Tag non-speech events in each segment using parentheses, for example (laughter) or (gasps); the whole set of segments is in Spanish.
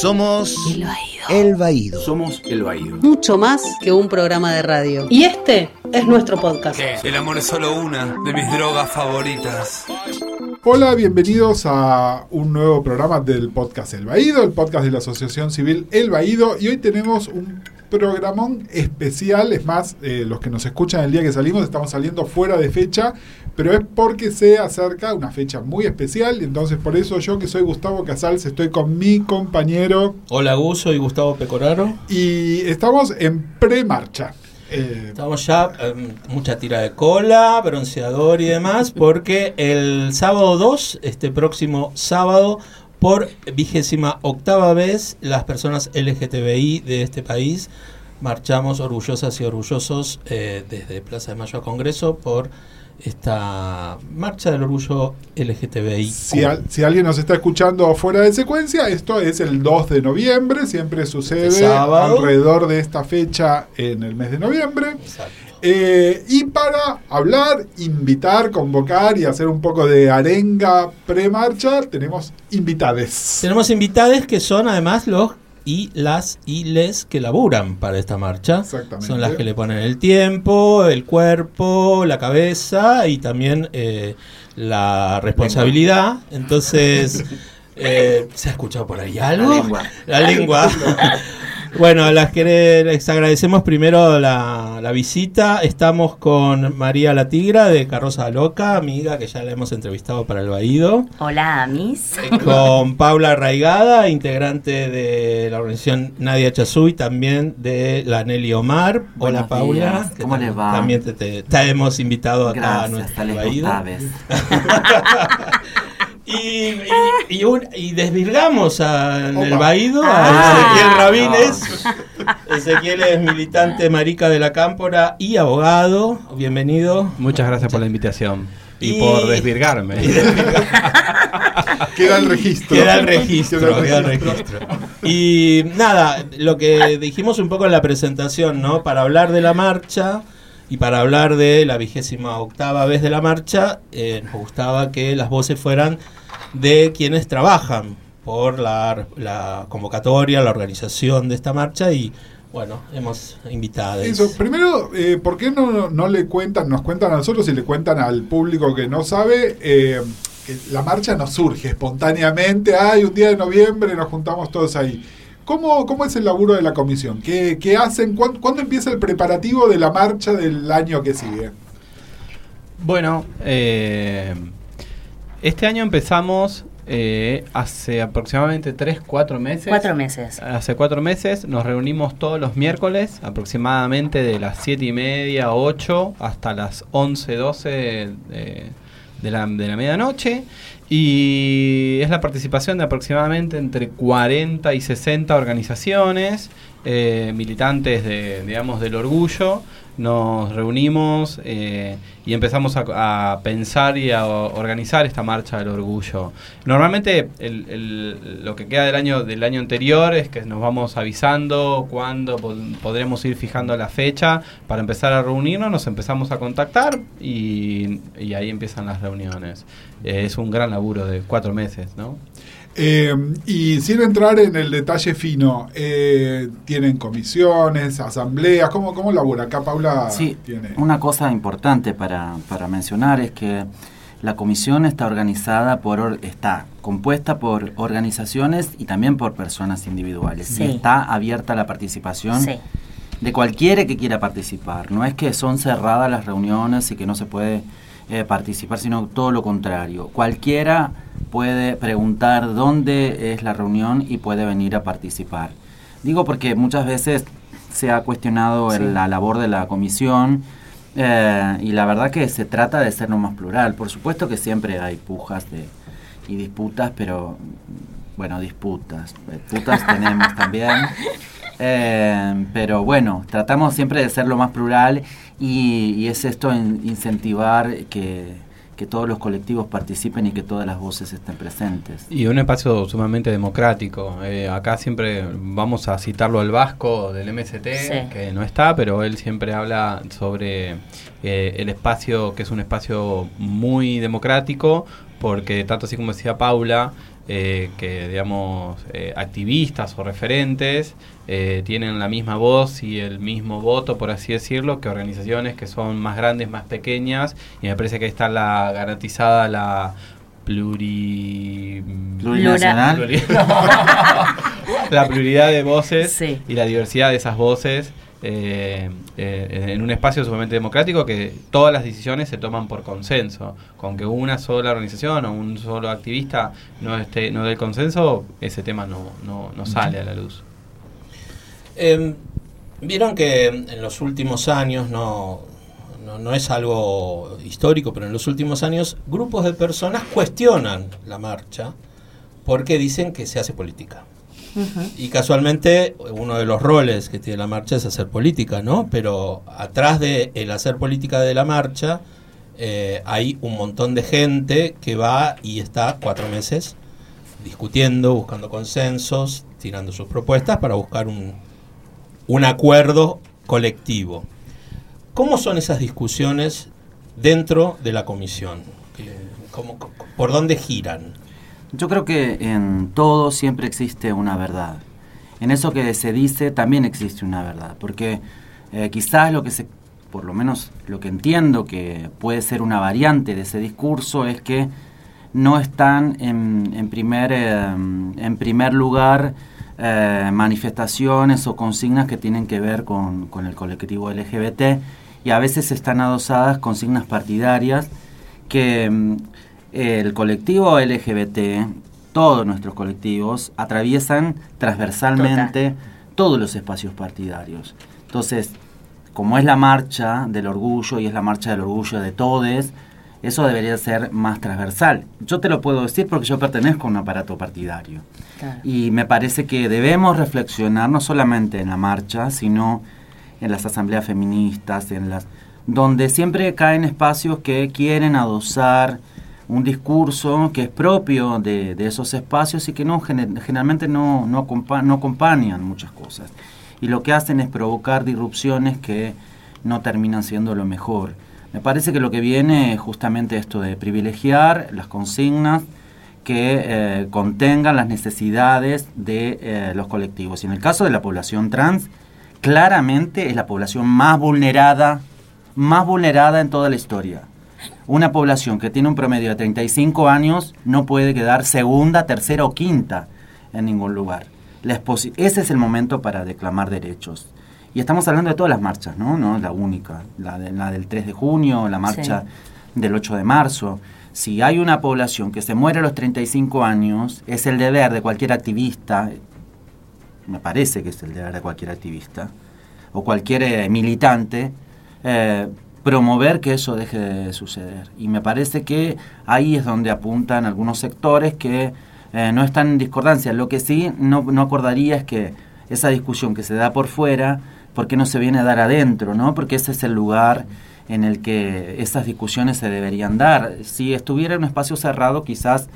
Somos El Baído. El Baído. Somos El Baído. Mucho más que un programa de radio. Y este es nuestro podcast. El amor es solo una de mis drogas favoritas. Hola, bienvenidos a un nuevo programa del podcast El Baído, el podcast de la Asociación Civil El Baído. Y hoy tenemos un programón especial. Es más, eh, los que nos escuchan el día que salimos, estamos saliendo fuera de fecha, pero es porque se acerca una fecha muy especial. Y entonces, por eso yo, que soy Gustavo Casals, estoy con mi compañero. Hola Gus, soy Gustavo Pecoraro. Y estamos en pre-marcha. Eh, Estamos ya en mucha tira de cola, bronceador y demás, porque el sábado 2, este próximo sábado, por vigésima octava vez, las personas LGTBI de este país marchamos orgullosas y orgullosos eh, desde Plaza de Mayo a Congreso por esta marcha del orgullo LGTBI. Si, al- si alguien nos está escuchando fuera de secuencia, esto es el 2 de noviembre, siempre sucede alrededor de esta fecha en el mes de noviembre. Exacto. Eh, y para hablar, invitar, convocar y hacer un poco de arenga pre-marcha, tenemos invitades. Tenemos invitados que son además los y las y les que laburan para esta marcha. Exactamente. Son las que le ponen el tiempo, el cuerpo, la cabeza y también eh, la responsabilidad. Entonces, (laughs) eh, ¿se ha escuchado por ahí algo? La lengua. La lengua. (laughs) Bueno, a las que les agradecemos primero la, la visita. Estamos con María La Tigra de Carroza Loca, amiga que ya la hemos entrevistado para el Baído. Hola, Miss. Con Paula Arraigada, integrante de la organización Nadia Chazú y también de la Nelly Omar. Hola Buenos Paula. días. ¿Cómo les va? También te, te- te hemos invitado acá a Gracias, nuestro Alex Baído. (laughs) Y, y- y un- y desvirgamos a- en el. Baído a Ah. Ezequiel Rabines. Ezequiel es militante marica de la Cámpora y abogado. Bienvenido. Muchas gracias por la invitación y, Y- por desvirgarme. (laughs) Queda el registro. Queda el Queda registro. Y nada, lo que dijimos un poco en la presentación, ¿no? Para hablar de la marcha y para hablar de la vigésima octava vez de la marcha, eh, nos gustaba que las voces fueran de quienes trabajan por la, la convocatoria, la organización de esta marcha y bueno, hemos invitado. Eso, primero, eh, ¿por qué no, no le cuentan, nos cuentan a nosotros y le cuentan al público que no sabe? eh, que la marcha no surge espontáneamente, hay un día de noviembre, nos juntamos todos ahí. ¿Cómo, cómo es el laburo de la comisión? ¿Qué, qué hacen? ¿Cuándo, cuándo empieza el preparativo de la marcha del año que sigue? Bueno, eh, este año empezamos eh, hace aproximadamente 3, 4 meses. Cuatro meses. Hace cuatro meses nos reunimos todos los miércoles, aproximadamente de las 7 y media, 8 hasta las 11, 12 de, de la, de la medianoche. Y es la participación de aproximadamente entre 40 y 60 organizaciones, eh, militantes de, digamos, del orgullo. Nos reunimos eh, y empezamos a, pensar y a organizar esta marcha del orgullo. Normalmente lo que queda del año del año anterior es que nos vamos avisando cuándo po- podremos ir fijando la fecha para empezar a reunirnos, nos empezamos a contactar y, y ahí empiezan las reuniones. Eh, es un gran laburo de cuatro meses, ¿no? Eh, y sin entrar en el detalle fino, eh, ¿tienen comisiones, asambleas? ¿Cómo, cómo labora? Acá Paula Sí, tiene... una cosa importante para, para mencionar es que la comisión está organizada por, or- está compuesta por organizaciones y también por personas individuales. Sí. Está abierta la participación Sí. de cualquiera que quiera participar. No es que son cerradas las reuniones y que no se puede eh, participar, sino todo lo contrario. Cualquiera puede preguntar dónde es la reunión y puede venir a participar. Digo porque muchas veces se ha cuestionado el- la labor de la comisión eh, y la verdad que se trata de ser lo más plural. Por supuesto que siempre hay pujas de, y disputas, pero bueno, disputas. eh, Putas (laughs) tenemos también. Eh, pero bueno, tratamos siempre de ser lo más plural y, y es esto in- incentivar que, que todos los colectivos participen y que todas las voces estén presentes. Y un espacio sumamente democrático. Eh, acá siempre vamos a citarlo al Vasco del MST, Sí. que no está, pero él siempre habla sobre eh, el espacio, que es un espacio muy democrático, porque tanto así como decía Paula, eh, que, digamos, eh, activistas o referentes eh, tienen la misma voz y el mismo voto, por así decirlo, que organizaciones que son más grandes, más pequeñas, y me parece que ahí está la garantizada la pluri... Plurinacional. pluri- (laughs) la pluralidad de voces Sí. y la diversidad de esas voces eh, eh, en un espacio sumamente democrático que todas las decisiones se toman por consenso. Con que una sola organización o un solo activista no esté no dé el consenso, ese tema no, no, no sale a la luz. Eh, Vieron que en los últimos años, no, no, no es algo histórico, pero en los últimos años grupos de personas cuestionan la marcha porque dicen que se hace política. Y casualmente uno de los roles que tiene la marcha es hacer política, ¿no? Pero atrás de hacer política de la marcha eh, hay un montón de gente que va y está cuatro meses discutiendo, buscando consensos, tirando sus propuestas para buscar un, un acuerdo colectivo. ¿Cómo son esas discusiones dentro de la comisión? ¿Qué- cómo- ¿Por dónde giran? Yo creo que en todo siempre existe una verdad. En eso que se dice también existe una verdad, porque eh, quizás lo que se, por lo menos lo que entiendo que puede ser una variante de ese discurso es que no están en, primer, eh, en primer lugar eh, manifestaciones o consignas que tienen que ver con, con el colectivo LGBT y a veces están adosadas consignas partidarias que mm, el colectivo LGBT, todos nuestros colectivos, atraviesan transversalmente todos los espacios partidarios. Entonces, como es la marcha del orgullo y es la marcha del orgullo de todes, eso debería ser más transversal. Yo te lo puedo decir porque yo pertenezco a un aparato partidario. Claro. Y me parece que debemos reflexionar no solamente en la marcha, sino en las asambleas feministas, en las donde siempre caen espacios que quieren adosar un discurso que es propio de, de esos espacios y que no gener- generalmente no, no, no acompañan muchas cosas. Y lo que hacen es provocar disrupciones que no terminan siendo lo mejor. Me parece que lo que viene es justamente esto de privilegiar las consignas que eh, contengan las necesidades de eh, los colectivos. Y en el caso de la población trans, claramente es la población más vulnerada, más vulnerada en toda la historia. Una población que tiene un promedio de 35 años no puede quedar segunda, tercera o quinta en ningún lugar. La ese es el momento para declamar derechos. Y estamos hablando de todas las marchas, ¿no? No es la única. La, de- la del 3 de junio, la marcha del 8 de marzo. Si hay una población que se muere a los 35 años, es el deber de cualquier activista, me parece que es el deber de cualquier activista, o cualquier eh, militante, eh, promover que eso deje de suceder. Y me parece que ahí es donde apuntan algunos sectores que eh, no están en discordancia. Lo que sí no, no acordaría es que esa discusión que se da por fuera, ¿por qué no se viene a dar adentro? ¿no? Porque ese es el lugar en el que esas discusiones se deberían dar. Si estuviera en un espacio cerrado, quizás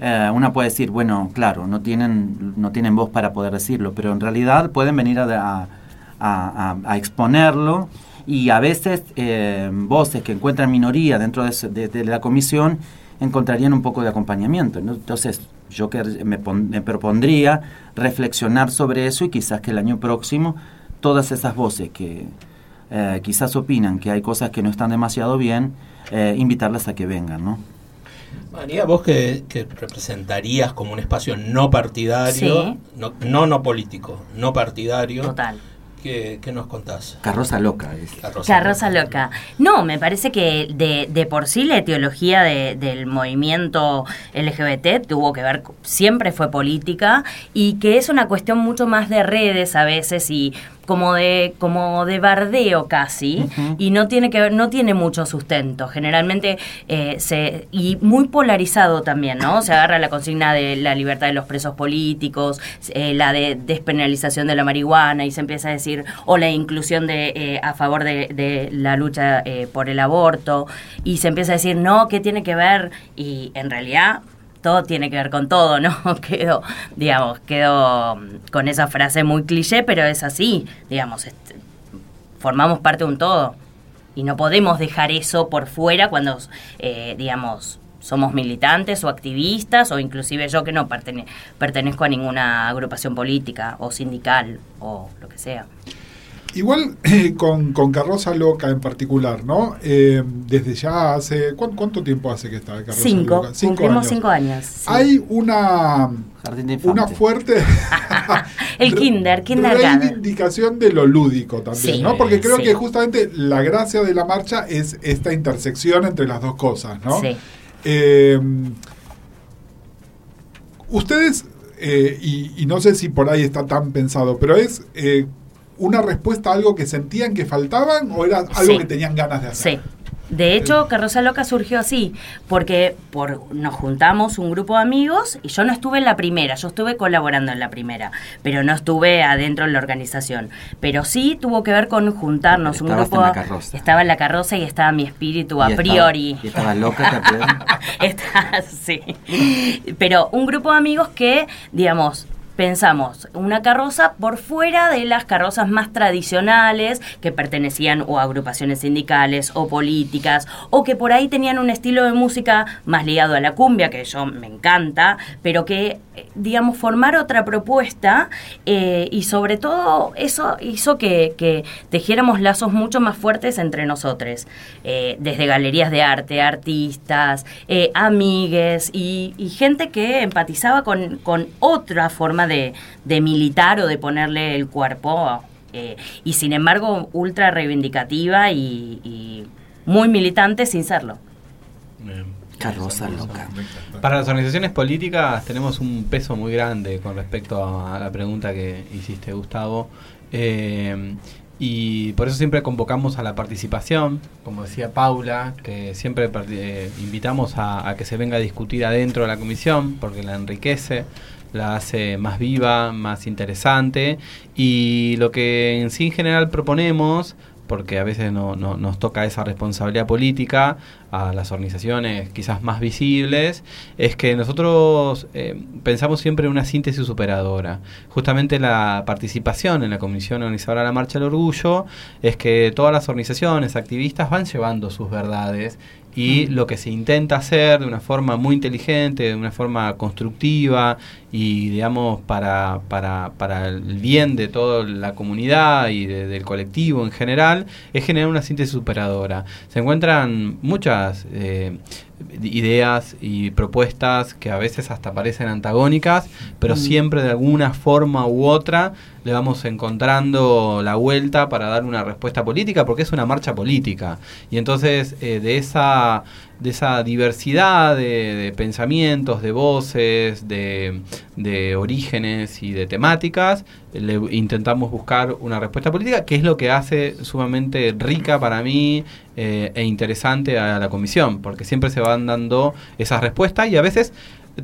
eh, una puede decir, bueno, claro, no tienen, no tienen voz para poder decirlo, pero en realidad pueden venir a, a- exponerlo y a veces eh, voces que encuentran minoría dentro de, de- de la comisión encontrarían un poco de acompañamiento. ¿no? Entonces, yo que me, pon- me propondría reflexionar sobre eso y quizás que el año próximo todas esas voces que eh, quizás opinan que hay cosas que no están demasiado bien, eh, invitarlas a que vengan, ¿no? María, vos que, que representarías como un espacio no partidario, Sí. no, no no político, no partidario, Total. ¿Qué, qué nos contás? Carroza loca es. Carroza Carroza loca. No, me parece que de, de por sí la etiología de- del movimiento LGBT tuvo que ver, siempre fue política y que es una cuestión mucho más de redes a veces y como de como de bardeo casi y no tiene que ver no tiene mucho sustento. Generalmente eh, se y muy polarizado también no se agarra la consigna de la libertad de los presos políticos eh, la de despenalización de la marihuana y se empieza a decir o la inclusión de eh, a favor de, de la lucha eh, por el aborto y se empieza a decir no qué tiene que ver y en realidad todo tiene que ver con todo, ¿no? (laughs) Quedo, digamos, quedo con esa frase muy cliché, pero es así, digamos, formamos parte de un todo y no podemos dejar eso por fuera cuando, eh, digamos, somos militantes o activistas o inclusive yo que no pertene- pertenezco a ninguna agrupación política o sindical o lo que sea. Igual eh, con, con Carroza Loca en particular, ¿no? Eh, desde ya hace... ¿cuán- ¿Cuánto tiempo hace que está Carroza Cinco, Loca? cumplimos cinco años. sí. Hay una, Jardín de una fuerte... (laughs) (laughs) El kinder, kindergarten. reivindicación de lo lúdico también, Sí, ¿no? Porque creo sí. que justamente la gracia de la marcha es esta intersección entre las dos cosas, ¿no? Sí. Eh, ustedes, eh, y, y no sé si por ahí está tan pensado, pero es eh, una respuesta a algo que sentían que faltaban o era algo Sí. que tenían ganas de hacer. Sí. De hecho, Carroza Loca surgió así, porque por, nos juntamos un grupo de amigos y yo no estuve en la primera, yo estuve colaborando en la primera, pero no estuve adentro en la organización. Pero sí tuvo que ver con juntarnos un grupo. en la carroza. Estaba en la carroza y estaba mi espíritu a estaba- priori. y estaba loca también. (laughs) Está, sí. Pero un grupo de amigos que, digamos, pensamos una carroza por fuera de las carrozas más tradicionales que pertenecían o a agrupaciones sindicales o políticas o que por ahí tenían un estilo de música más ligado a la cumbia que yo me encanta pero que eh, digamos formar otra propuesta eh, y sobre todo eso hizo que, que tejiéramos lazos mucho más fuertes entre nosotros eh, desde galerías de arte artistas eh, amigues y, y gente que empatizaba con, con otra forma de, de militar o de ponerle el cuerpo eh, y sin embargo ultra reivindicativa y, y muy militante sin serlo Carroza loca. Para las organizaciones políticas tenemos un peso muy grande con respecto a la pregunta que hiciste, Gustavo. Eh, y por eso siempre convocamos a la participación, como decía Paula, que siempre eh, invitamos a, a que se venga a discutir adentro de la comisión, porque la enriquece, la hace más viva, más interesante. Y lo que en sí en general proponemos porque a veces no, no- nos toca esa responsabilidad política a las organizaciones quizás más visibles, es que nosotros eh, pensamos siempre en una síntesis superadora. Justamente la participación en la Comisión Organizadora de la Marcha del Orgullo es que todas las organizaciones activistas van llevando sus verdades y lo que se intenta hacer de una forma muy inteligente, de una forma constructiva y digamos para, para, para el bien de toda la comunidad y de- del colectivo en general, es generar una síntesis superadora. Se encuentran muchas eh, ideas y propuestas que a veces hasta parecen antagónicas, pero siempre de alguna forma u otra le vamos encontrando la vuelta para dar una respuesta política, porque es una marcha política. Y entonces eh, de esa de esa diversidad de, de pensamientos, de voces, de, de orígenes y de temáticas, le intentamos buscar una respuesta política, que es lo que hace sumamente rica para mí eh, e interesante a la comisión, porque siempre se van dando esas respuestas y a veces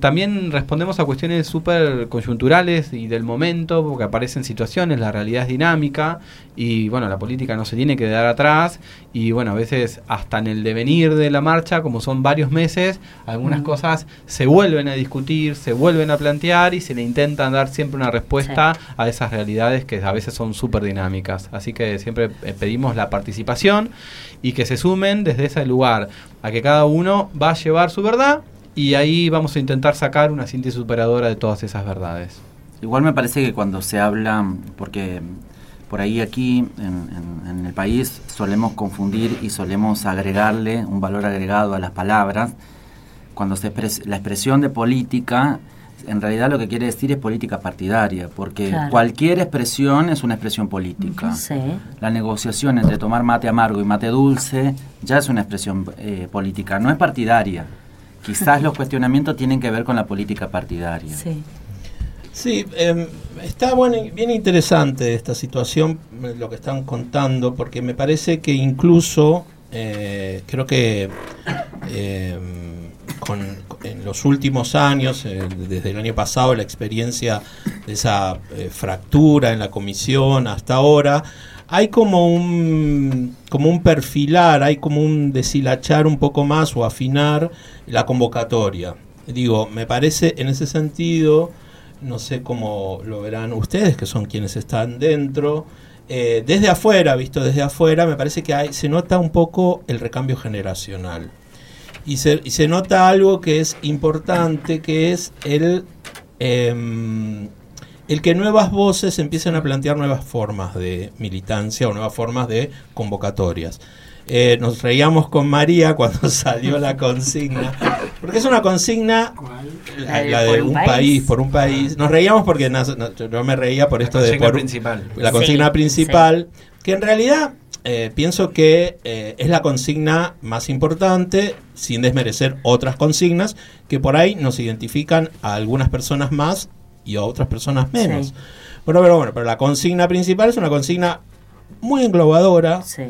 también respondemos a cuestiones súper coyunturales y del momento, porque aparecen situaciones, la realidad es dinámica y bueno, la política no se tiene que dar atrás y bueno, a veces hasta en el devenir de la marcha, como son varios meses, algunas cosas se vuelven a discutir, se vuelven a plantear y se le intentan dar siempre una respuesta a esas realidades que a veces son súper dinámicas. Así que siempre eh, pedimos la participación y que se sumen desde ese lugar a que cada uno va a llevar su verdad y ahí vamos a intentar sacar una síntesis superadora de todas esas verdades. Igual me parece que cuando se habla, porque por ahí aquí en, en- en el país solemos confundir y solemos agregarle un valor agregado a las palabras, cuando se expres- la expresión de política, en realidad lo que quiere decir es política partidaria, porque Claro. cualquier expresión es una expresión política. Sí. La negociación entre tomar mate amargo y mate dulce ya es una expresión eh, política, no es partidaria. Quizás los cuestionamientos tienen que ver con la política partidaria. Sí. Sí, em, está bueno, y bien interesante esta situación, eh, lo que están contando, porque me parece que incluso, eh, creo que em, con, en los últimos años, eh, desde el año pasado, la experiencia de esa eh, fractura en la comisión hasta ahora, hay como un, como un perfilar, hay como un deshilachar un poco más o afinar la convocatoria. Digo, me parece en ese sentido no sé cómo lo verán ustedes, que son quienes están dentro. Eh, desde afuera, visto desde afuera, me parece que hay, se nota un poco el recambio generacional. y se, y se nota algo que es importante, que es el, em, el que nuevas voces empiecen a plantear nuevas formas de militancia o nuevas formas de convocatorias. Eh, nos reíamos con María cuando (laughs) salió la consigna, porque es una consigna, la, la de ¿Por un un país? país? por un país. Nos reíamos porque no, yo me reía por esto de consigna por, principal. la Sí, consigna principal, que en realidad eh, pienso que eh, es la consigna más importante, sin desmerecer otras consignas, que por ahí nos identifican a algunas personas más y a otras personas menos. Sí. Bueno, pero bueno, pero la consigna principal es una consigna muy englobadora, Sí.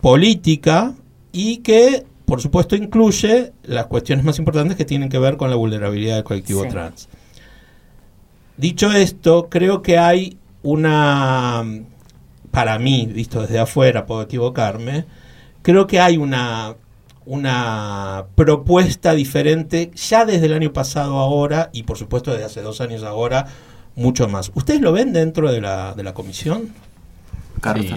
política y que, por supuesto, incluye las cuestiones más importantes que tienen que ver con la vulnerabilidad del colectivo Sí. trans. Dicho esto, creo que hay una, para mí, visto desde afuera, puedo equivocarme, creo que hay una, una propuesta diferente ya desde el año pasado ahora y por supuesto desde hace dos años ahora, mucho más. ¿Ustedes lo ven dentro de la, de la comisión? Sí.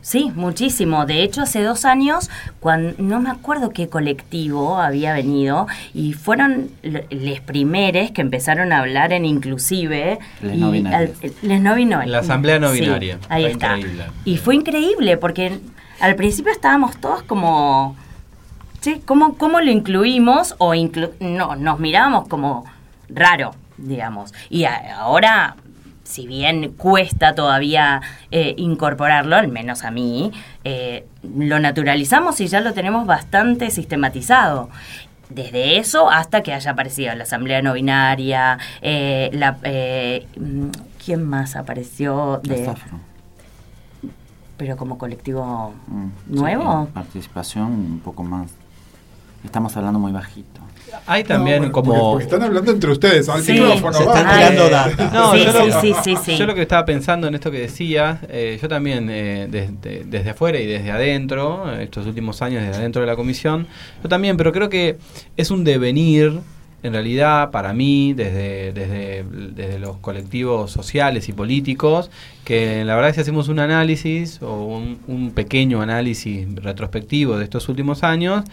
Sí, muchísimo. De hecho, hace dos años, cuando no me acuerdo qué colectivo había venido, y fueron los primeros que empezaron a hablar en inclusive. Les y no binarios. al- les no. La asamblea no Sí, binaria. ahí Fue está. increíble. Y fue increíble, porque al principio estábamos todos como. Sí, ¿cómo, cómo lo incluimos? O inclu- no, nos mirábamos como raro, digamos. Y ahora, si bien cuesta todavía eh, incorporarlo, al menos a mí, eh, lo naturalizamos y ya lo tenemos bastante sistematizado. Desde eso hasta que haya aparecido la asamblea no binaria, eh, la, eh, mm, ¿quién más apareció? La De, Zafro. pero como colectivo Mm, nuevo. sí, participación un poco más. Estamos hablando muy bajito. Hay también No, como... Porque, porque están hablando entre ustedes, al Sí. micrófono. Se están va. tirando Ay. data. No, sí, yo, sí, lo, sí, sí, sí. yo lo que estaba pensando en esto que decías, eh, yo también eh, desde, desde afuera y desde adentro, eh, estos últimos años desde adentro de la comisión, yo también, pero creo que es un devenir, en realidad, para mí, desde, desde, desde los colectivos sociales y políticos, que la verdad si hacemos un análisis o un, un pequeño análisis retrospectivo de estos últimos años,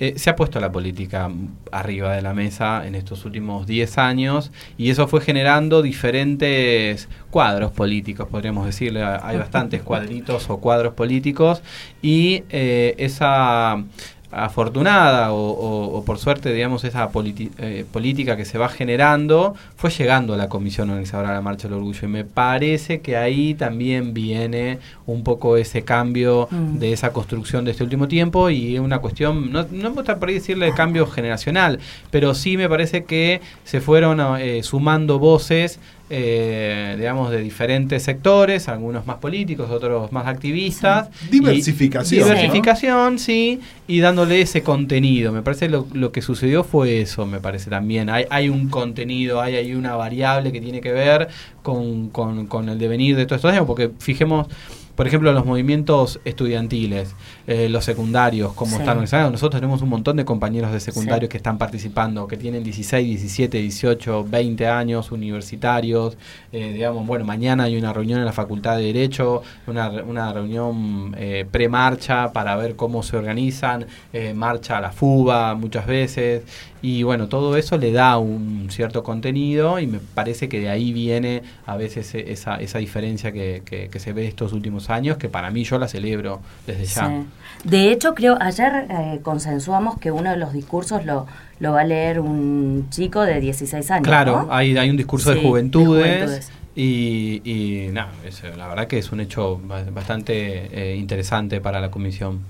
eh, se ha puesto la política arriba de la mesa en estos últimos 10 años y eso fue generando diferentes cuadros políticos, podríamos decirle. Hay bastantes cuadritos o cuadros políticos y eh, esa afortunada o, o- o por suerte, digamos, esa eh, política que se va generando fue llegando a la Comisión Organizadora de la Marcha del Orgullo y me parece que ahí también viene un poco ese cambio Mm. de esa construcción de este último tiempo y una cuestión, no, no me gusta por ahí decirle cambio generacional, pero sí me parece que se fueron eh, sumando voces, eh, digamos, de diferentes sectores, algunos más políticos, otros más activistas. Diversificación, Y- ¿no? diversificación, sí, y dándole ese contenido. Me parece lo, lo que sucedió fue eso, me parece también. Hay, hay un contenido, hay, hay una variable que tiene que ver con, con, con el devenir de todos estos años, porque fijemos... Por ejemplo, los movimientos estudiantiles, eh, los secundarios, cómo Sí. están organizados. Nosotros tenemos un montón de compañeros de secundarios Sí. que están participando, que tienen 16, 17, 18, 20 años, universitarios. eh, digamos, bueno, mañana hay una reunión en la Facultad de Derecho, una, una reunión eh, pre-marcha para ver cómo se organizan, eh, marcha a la FUBA muchas veces. Y bueno, todo eso le da un cierto contenido y me parece que de ahí viene a veces e- esa, esa diferencia que, que- que se ve estos últimos años, que para mí yo la celebro desde ya. Sí. De hecho, creo, ayer eh, consensuamos que uno de los discursos lo, lo va a leer un chico de 16 años. Claro, ¿no? hay, hay un discurso Sí, de de juventudes. Y, y nada, la verdad que es un hecho ba- bastante eh, interesante para la comisión.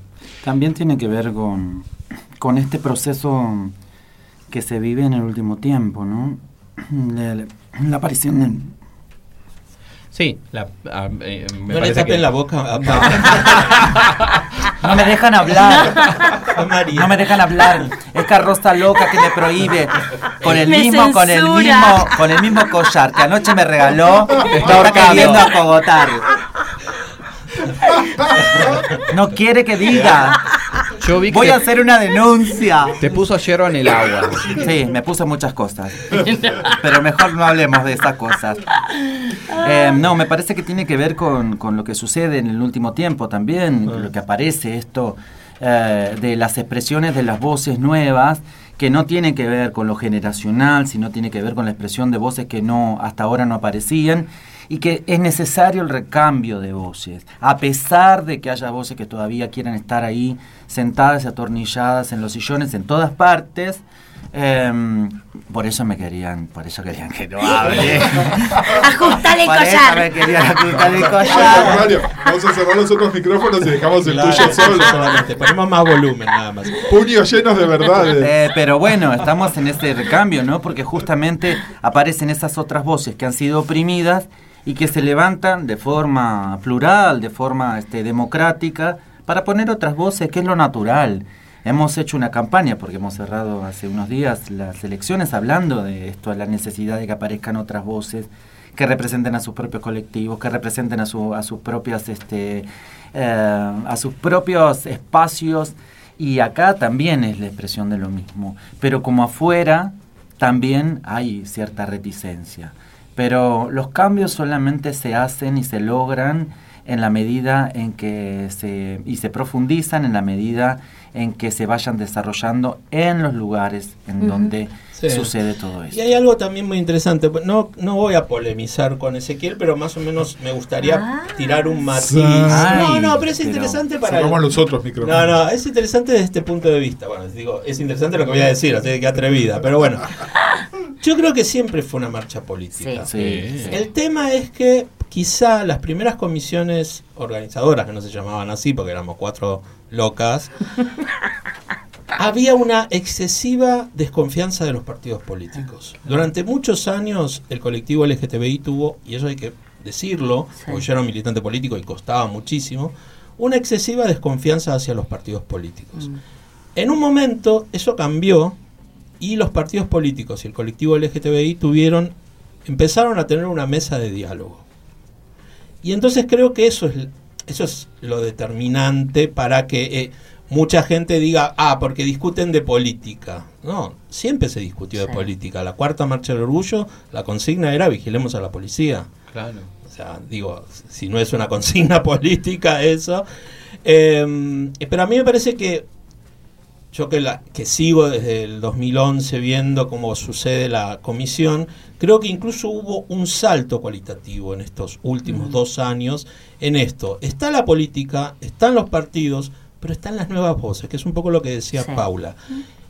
También tiene que ver con, con este proceso que se vive en el último tiempo, ¿no? (clears throat) La, la- la aparición de... Sí, la, a- eh, me No le tapen que- la boca (laughs) a No me dejan hablar. No me dejan hablar. Es carroza loca que me prohíbe. Con el Me mismo, con el mismo, con el mismo collar que anoche me regaló, (laughs) está queriendo acogotar. No quiere que diga. Yo vi que Voy te, a hacer una denuncia. te puso hierro en el agua. Sí, me puse muchas cosas. Pero mejor no hablemos de esas cosas. Eh, no, me parece que tiene que ver con, con lo que sucede en el último tiempo también, Ah. lo que aparece esto. eh, de las expresiones de las voces nuevas que no tienen que ver con lo generacional, sino tiene que ver con la expresión de voces que no hasta ahora no aparecían y que es necesario el recambio de voces, a pesar de que haya voces que todavía quieren estar ahí sentadas y atornilladas en los sillones en todas partes. Em, por eso me querían, por eso querían que no hable. (laughs) Ajustale el por eso collar. me querían ajustar el collar. vamos a cerrar los otros micrófonos y dejamos el Claro, tuyo solo. solamente. Ponemos más volumen nada más. Puños llenos de verdades. Eh, pero bueno, estamos en ese recambio, ¿no? Porque justamente aparecen esas otras voces que han sido oprimidas y que se levantan de forma plural, de forma este, democrática, para poner otras voces, que es lo natural. Hemos hecho una campaña, porque hemos cerrado hace unos días las elecciones hablando de esto, de la necesidad de que aparezcan otras voces que representen a sus propios colectivos, que representen a, su- a sus propias, este, eh, a sus propios espacios. Y acá también es la expresión de lo mismo. Pero como afuera, también hay cierta reticencia. Pero los cambios solamente se hacen y se logran en la medida en que se y se profundizan en la medida en que se vayan desarrollando en los lugares en donde Sí. sucede todo Y esto. hay algo también muy interesante. No, no voy a polemizar con Ezequiel, pero más o menos me gustaría Ah. tirar un matiz. Sí. no, no, pero es Pero interesante para. Cerramos los otros micrófonos. No, no, es interesante desde este punto de vista. Bueno, digo, es interesante lo que voy a decir, así que atrevida. Pero bueno, (laughs) yo creo que siempre fue una marcha política. Sí, sí. El tema es que quizá las primeras comisiones organizadoras, que no se llamaban así porque éramos cuatro locas, (laughs) había una excesiva desconfianza de los partidos políticos. Durante muchos años el colectivo LGTBI tuvo, y eso hay que decirlo, Sí. porque yo era un militante político y costaba muchísimo, una excesiva desconfianza hacia los partidos políticos. En un momento eso cambió y los partidos políticos y el colectivo LGTBI tuvieron, empezaron a tener una mesa de diálogo. Y entonces creo que eso es, eso es lo determinante para que eh, mucha gente diga, ah, porque discuten de política. No, siempre se discutió de política. La cuarta marcha del orgullo, la consigna era vigilemos a la policía. Claro. O sea, digo, si no es una consigna (laughs) política eso. Eh, pero a mí me parece que yo que, la, que sigo desde el 2011 viendo cómo sucede la comisión, creo que incluso hubo un salto cualitativo en estos últimos dos años en esto. Está la política, están los partidos, pero están las nuevas voces, que es un poco lo que decía Sí. Paula.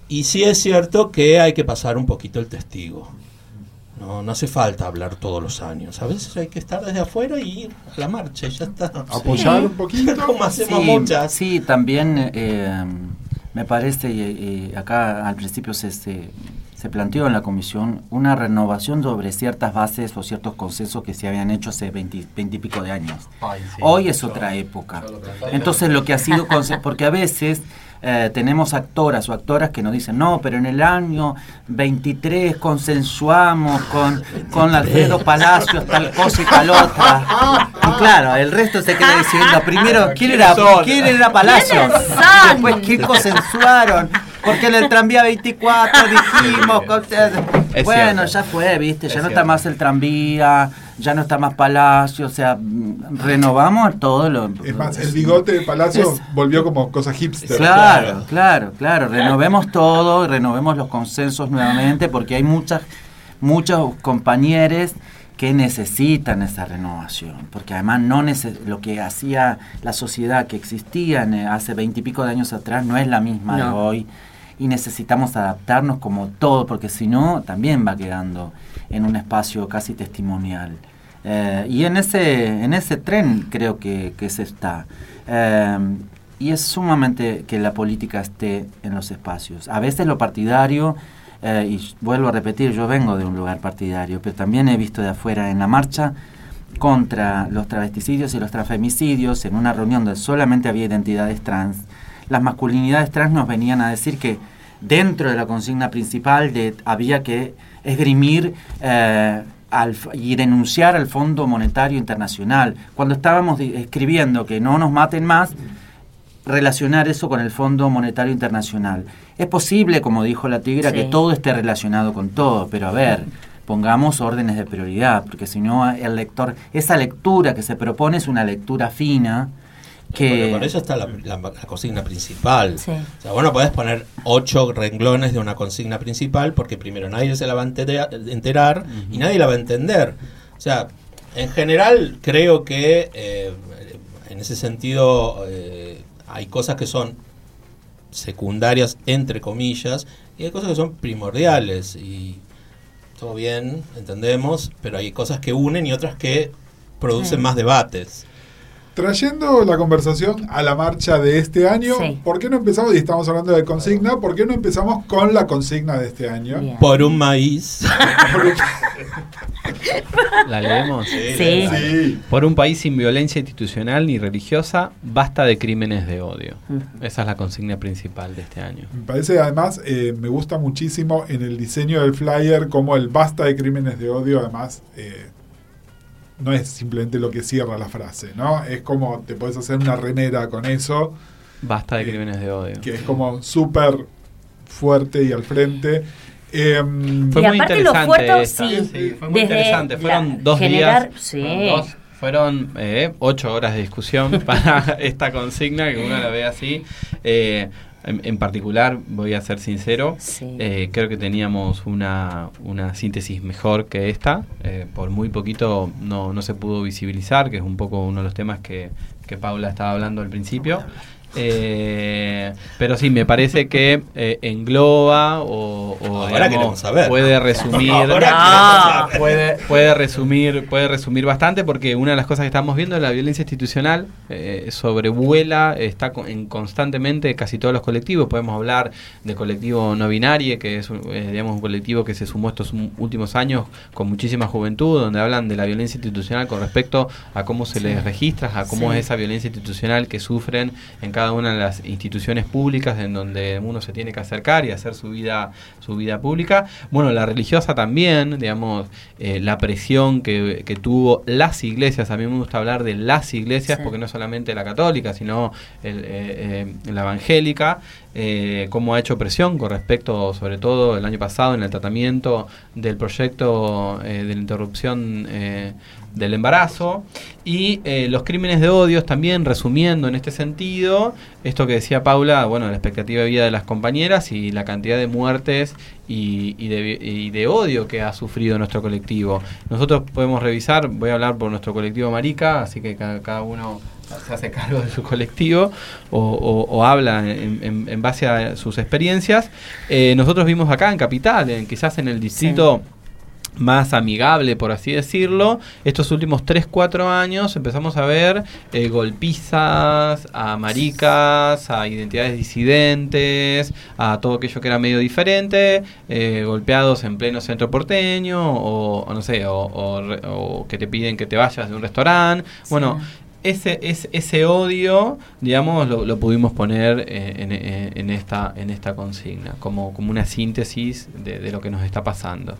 Y sí es cierto que hay que pasar un poquito el testigo. No, no hace falta hablar todos los años. A veces hay que estar desde afuera y ir a la marcha y ya está. Apoyar un poquito. (laughs) Como hacemos Sí, muchas. sí, también eh, me parece, y, y acá al principio se, se, se planteó en la comisión una renovación sobre ciertas bases o ciertos consensos que se habían hecho hace 20, 20 y pico de años. Hoy es otra época. Entonces lo que ha sido, porque a veces eh, tenemos actoras o actoras que nos dicen, no, pero en el año 23 consensuamos con, con Alfredo Palacios tal cosa y tal otra. (laughs) Y claro, el resto se queda diciendo, primero, ¿quién era, ¿quién era Palacios? Después, ¿qué consensuaron? Porque en el tranvía 24 dijimos... bueno, ya fue, viste, ya no está más el tranvía, ya no está más Palacio, o sea, renovamos todo lo... Es más, el bigote de Palacio Es- volvió como cosa hipster. Claro, claro, claro, renovemos todo, renovemos los consensos nuevamente, porque hay muchas, muchos compañeros que necesitan esa renovación, porque además no lo que hacía la sociedad que existía en, eh, hace veintipico de años atrás no es la misma de hoy y necesitamos adaptarnos como todo, porque si no también va quedando en un espacio casi testimonial. Eh, y en ese, en ese tren creo que, se está. Eh, y es sumamente que la política esté en los espacios. A veces lo partidario, eh, y vuelvo a repetir, yo vengo de un lugar partidario, pero también he visto de afuera en la marcha contra los travesticidios y los transfemicidios, en una reunión donde solamente había identidades trans, las masculinidades trans nos venían a decir que dentro de la consigna principal de, había que esgrimir eh, al y denunciar al Fondo Monetario Internacional. Cuando estábamos escribiendo que no nos maten más, relacionar eso con el Fondo Monetario Internacional. Es posible, como dijo la tigra, Sí. que todo esté relacionado con todo, pero a ver, pongamos órdenes de prioridad, porque si no el lector, esa lectura que se propone es una lectura fina que Bueno, por eso está la, la- la consigna principal. Sí. O sea, vos no podés poner ocho renglones de una consigna principal porque primero nadie se la va a entera- enterar y nadie la va a entender. O sea, en general creo que eh, en ese sentido eh, hay cosas que son secundarias, entre comillas, y hay cosas que son primordiales. Y todo bien, entendemos, pero hay cosas que unen y otras que producen Sí. más debates. Trayendo la conversación a la marcha de este año, Sí. ¿por qué no empezamos, y estamos hablando de consigna, ¿por qué no empezamos con la consigna de este año? Bien. Por un maíz. ¿La leemos? Sí. Sí. Por un país sin violencia institucional ni religiosa, basta de crímenes de odio. Esa es la consigna principal de este año. Me parece además, eh, me gusta muchísimo en el diseño del flyer como el basta de crímenes de odio, además, eh, no es simplemente lo que cierra la frase, ¿no? Es como te puedes hacer una remera con eso, Basta de Eh, crímenes de odio. que es como súper fuerte y al frente. Em, Fue Y muy aparte lo interesante fuerte, esta. sí. fue muy interesante. Fueron la- dos generar- días. sí. Fueron, dos- fueron, eh, ocho horas de discusión (laughs) para esta consigna, que uno la ve así. En, en particular, voy a ser sincero, Sí. eh, creo que teníamos una, una síntesis mejor que esta. Eh, por muy poquito no, no se pudo visibilizar, que es un poco uno de los temas que, que Paula estaba hablando al principio. Eh, pero sí, me parece que eh, engloba o, o, Ahora digamos, queremos saber. puede resumir (laughs) Ahora No. puede, puede resumir puede resumir bastante porque una de las cosas que estamos viendo es la violencia institucional eh, sobrevuela está en constantemente casi todos los colectivos podemos hablar de colectivo no binario que es un, eh, digamos un colectivo que se sumó estos últimos años con muchísima juventud donde hablan de la violencia institucional con respecto a cómo se les registra a cómo Sí. es esa violencia institucional que sufren en cada una de las instituciones públicas en donde uno se tiene que acercar y hacer su vida su vida pública. Bueno la religiosa también digamos eh, la presión que, que tuvo las iglesias. A mí me gusta hablar de las iglesias Sí. porque no solamente la católica sino el, eh, eh, la evangélica eh, cómo ha hecho presión con respecto sobre todo el año pasado en el tratamiento del proyecto eh, de la interrupción eh, del embarazo. Y eh, los crímenes de odios también resumiendo en este sentido esto que decía Paula bueno la expectativa de vida de las compañeras y la cantidad de muertes y, y de, y de odio que ha sufrido nuestro colectivo. Nosotros podemos revisar voy a hablar por nuestro colectivo marica así que cada, cada uno se hace cargo de su colectivo o, o- o habla en, en- en base a sus experiencias Eh, nosotros vimos acá en Capital en, quizás en el distrito más amigable, por así decirlo. Estos últimos 3-4 años empezamos a ver eh, golpizas, a maricas, a identidades disidentes, a todo aquello que era medio diferente, eh, golpeados en pleno centro porteño, o, o no sé, o, o o que te piden que te vayas de un restaurante. Bueno, ese, ese, ese odio, digamos, lo, lo pudimos poner eh, en, en- en esta, en esta consigna, como, como una síntesis de, de lo que nos está pasando.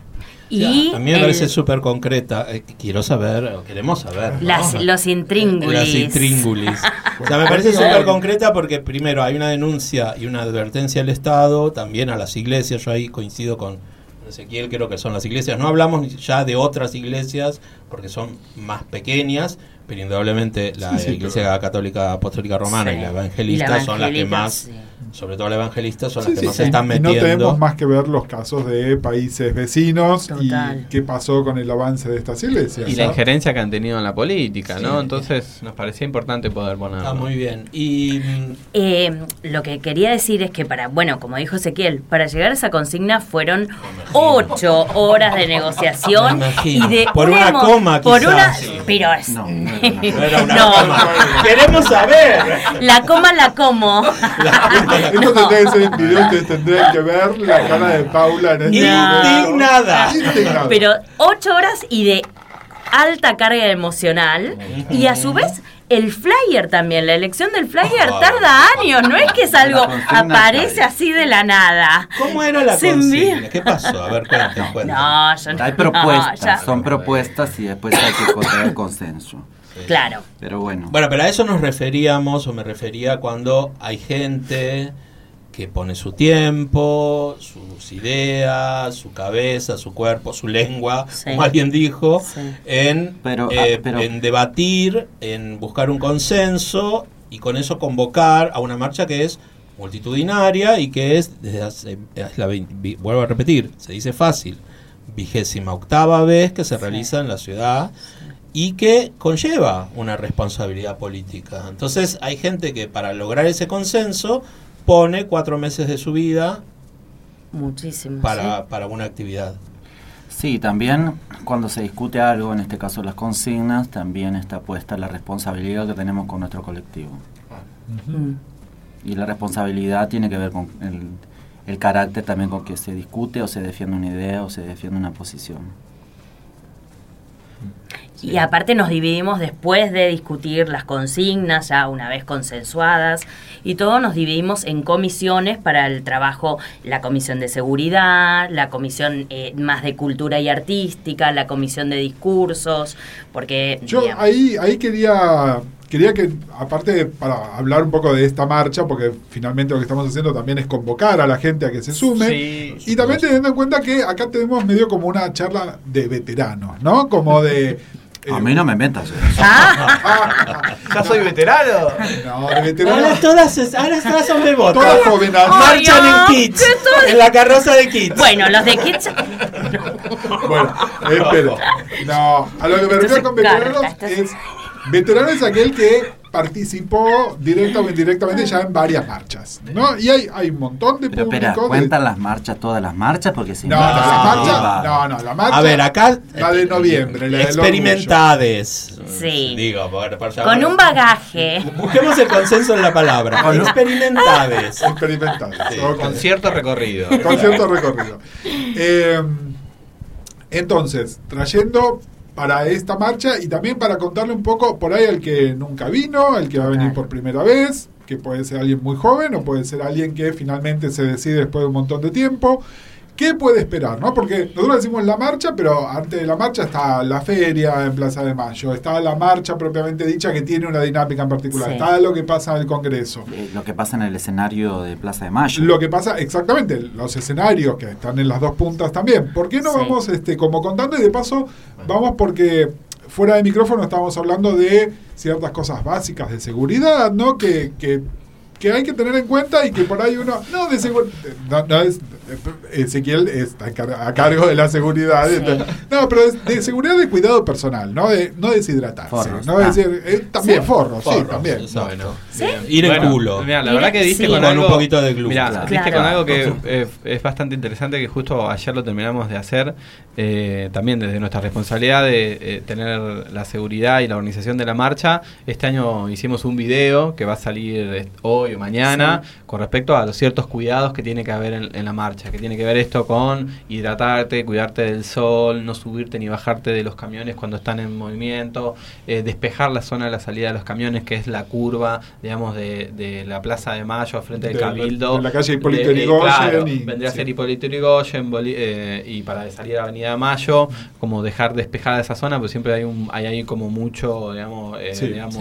Y a mí me el- parece súper concreta. eh, quiero saber, o queremos saber. ¿no? las, los intríngulis. Las intríngulis. (laughs) O sea, me parece súper concreta porque primero hay una denuncia y una advertencia al Estado, también a las iglesias. Yo ahí coincido con Ezequiel, creo que son las iglesias. No hablamos ya de otras iglesias porque son más pequeñas, pero indudablemente la Sí, sí, Iglesia Católica Apostólica Romana y la Evangelista la son las que evangelista, más. Sobre todo la Evangelista, son Sí, las que sí, más sí. se están Y no metiendo. tenemos más que ver los casos de países vecinos Total. y qué pasó con el avance de estas iglesias. Y la injerencia que han tenido en la política, Sí. ¿no? Entonces nos parecía importante poder ponerlo. Está muy bien. Y Eh, lo que quería decir es que para, bueno, como dijo Ezequiel, para llegar a esa consigna fueron ocho horas de negociación y de Por una coma, por quizás. una, Sí. pero es, No, no era una no era una No. coma. Queremos saber. la coma la como. Esto tendría que ser en video, ustedes tendrían que ver la cara de Paula en este momento. Indignada. Indignada. Pero ocho horas y de alta carga emocional y a su vez el flyer también, la elección del flyer tarda años, no es que es algo, aparece así de la nada. ¿Cómo era la consigna? ¿Qué pasó? A ver, cuenten. No, yo no. Hay no, propuestas, ya- son propuestas y después hay que encontrar el (laughs) consenso. Claro. Pero bueno, Bueno, pero a eso nos referíamos, o me refería cuando hay gente que pone su tiempo, sus ideas, su cabeza, su cuerpo, su lengua, Sí. como alguien dijo, Sí. en, Pero, eh, ah, pero- en debatir, en buscar un consenso y con eso convocar a una marcha que es multitudinaria y que es, desde hace, es la 20 vi- vuelvo a repetir, se dice fácil, vigésima octava vez que se realiza en la ciudad y que conlleva una responsabilidad política. Entonces hay gente que para lograr ese consenso pone cuatro meses de su vida Muchísimo. para, para una actividad. Sí, también cuando se discute algo, en este caso las consignas, también está puesta la responsabilidad que tenemos con nuestro colectivo. sí. Mm. Y la responsabilidad tiene que ver con el, el carácter también con que se discute o se defiende una idea o se defiende una posición. Y aparte nos dividimos después de discutir las consignas, ya una vez consensuadas, y todo nos dividimos en comisiones para el trabajo, la comisión de seguridad, la comisión eh, más de cultura y artística, la comisión de discursos, porque... Yo digamos, ahí, ahí quería, quería que, aparte para hablar un poco de esta marcha, porque finalmente lo que estamos haciendo también es convocar a la gente a que se sume. Sí, y también teniendo en cuenta que acá tenemos medio como una charla de veteranos, ¿no? Como de... eh, A mí no me metas eso. Ah, (laughs) Ya soy veterano. No, de veteranos. Ahora todas, ahora todas son de voto. Todas jovenas. Marchan en kits, en la carroza de kits. bueno, los de Kids... (laughs) Bueno, espera. No, a lo que me refiero con veteranos es. Veterano es aquel que participó directa o indirectamente ya en varias marchas, ¿no? Y hay, hay un montón de Pero espera, público. de- ¿cuentan las marchas, todas las marchas? Porque si No, no, no, no, no, la marcha. A ver, acá. La de noviembre, la Experimentades. Sí. Digo, por, por Con un bagaje. Busquemos el consenso en la palabra. Con Experimentades. Experimentales. ok. Con cierto recorrido. Con cierto recorrido. Eh, entonces, trayendo para esta marcha y también para contarle un poco por ahí al que nunca vino, al que va a venir por primera vez, que puede ser alguien muy joven o puede ser alguien que finalmente se decide después de un montón de tiempo. ¿Qué puede esperar? ¿no? Porque nosotros decimos la marcha, pero antes de la marcha está la feria en Plaza de Mayo, está la marcha propiamente dicha que tiene una dinámica en particular, Sí. está lo que pasa en el Congreso. Eh, Lo que pasa en el escenario de Plaza de Mayo. Lo que pasa, exactamente, los escenarios que están en las dos puntas también. ¿Por qué no Sí. vamos este, como contando y de paso vamos porque fuera de micrófono estábamos hablando de ciertas cosas básicas de seguridad, ¿no? Que, que, que hay que tener en cuenta y que por ahí uno... No, de seguridad... No, no es... Ezequiel está a car- a cargo de la seguridad. Sí. entonces- no, pero es de seguridad de cuidado personal, no de no deshidratarse. Forros. ¿no? Ah. Decir, eh, también forros, sí, Forros, también. exacto. ¿Sí? Ir en Bueno, culo. Mira, la verdad que diste sí. con, Con algo, un poquito de. Mirá, Claro. diste con algo que eh, es bastante interesante que justo ayer lo terminamos de hacer, eh, también desde nuestra responsabilidad de eh, tener la seguridad y la organización de la marcha. Este año hicimos un video que va a salir eh, hoy o mañana con respecto a los ciertos cuidados que tiene que haber en, en la marcha, que tiene que ver esto con hidratarte, cuidarte del sol, no subirte ni bajarte de los camiones cuando están en movimiento, eh, despejar la zona de la salida de los camiones, que es la curva, digamos, de, de la Plaza de Mayo frente De del la- Cabildo. de la calle Hipólito De- eh, Yrigoyen claro, vendría a sí. ser Hipólito Yrigoyen, eh, y para salir a Avenida Mayo, como dejar despejada esa zona, pues siempre hay un hay ahí como mucho, digamos, eh, Sí, digamos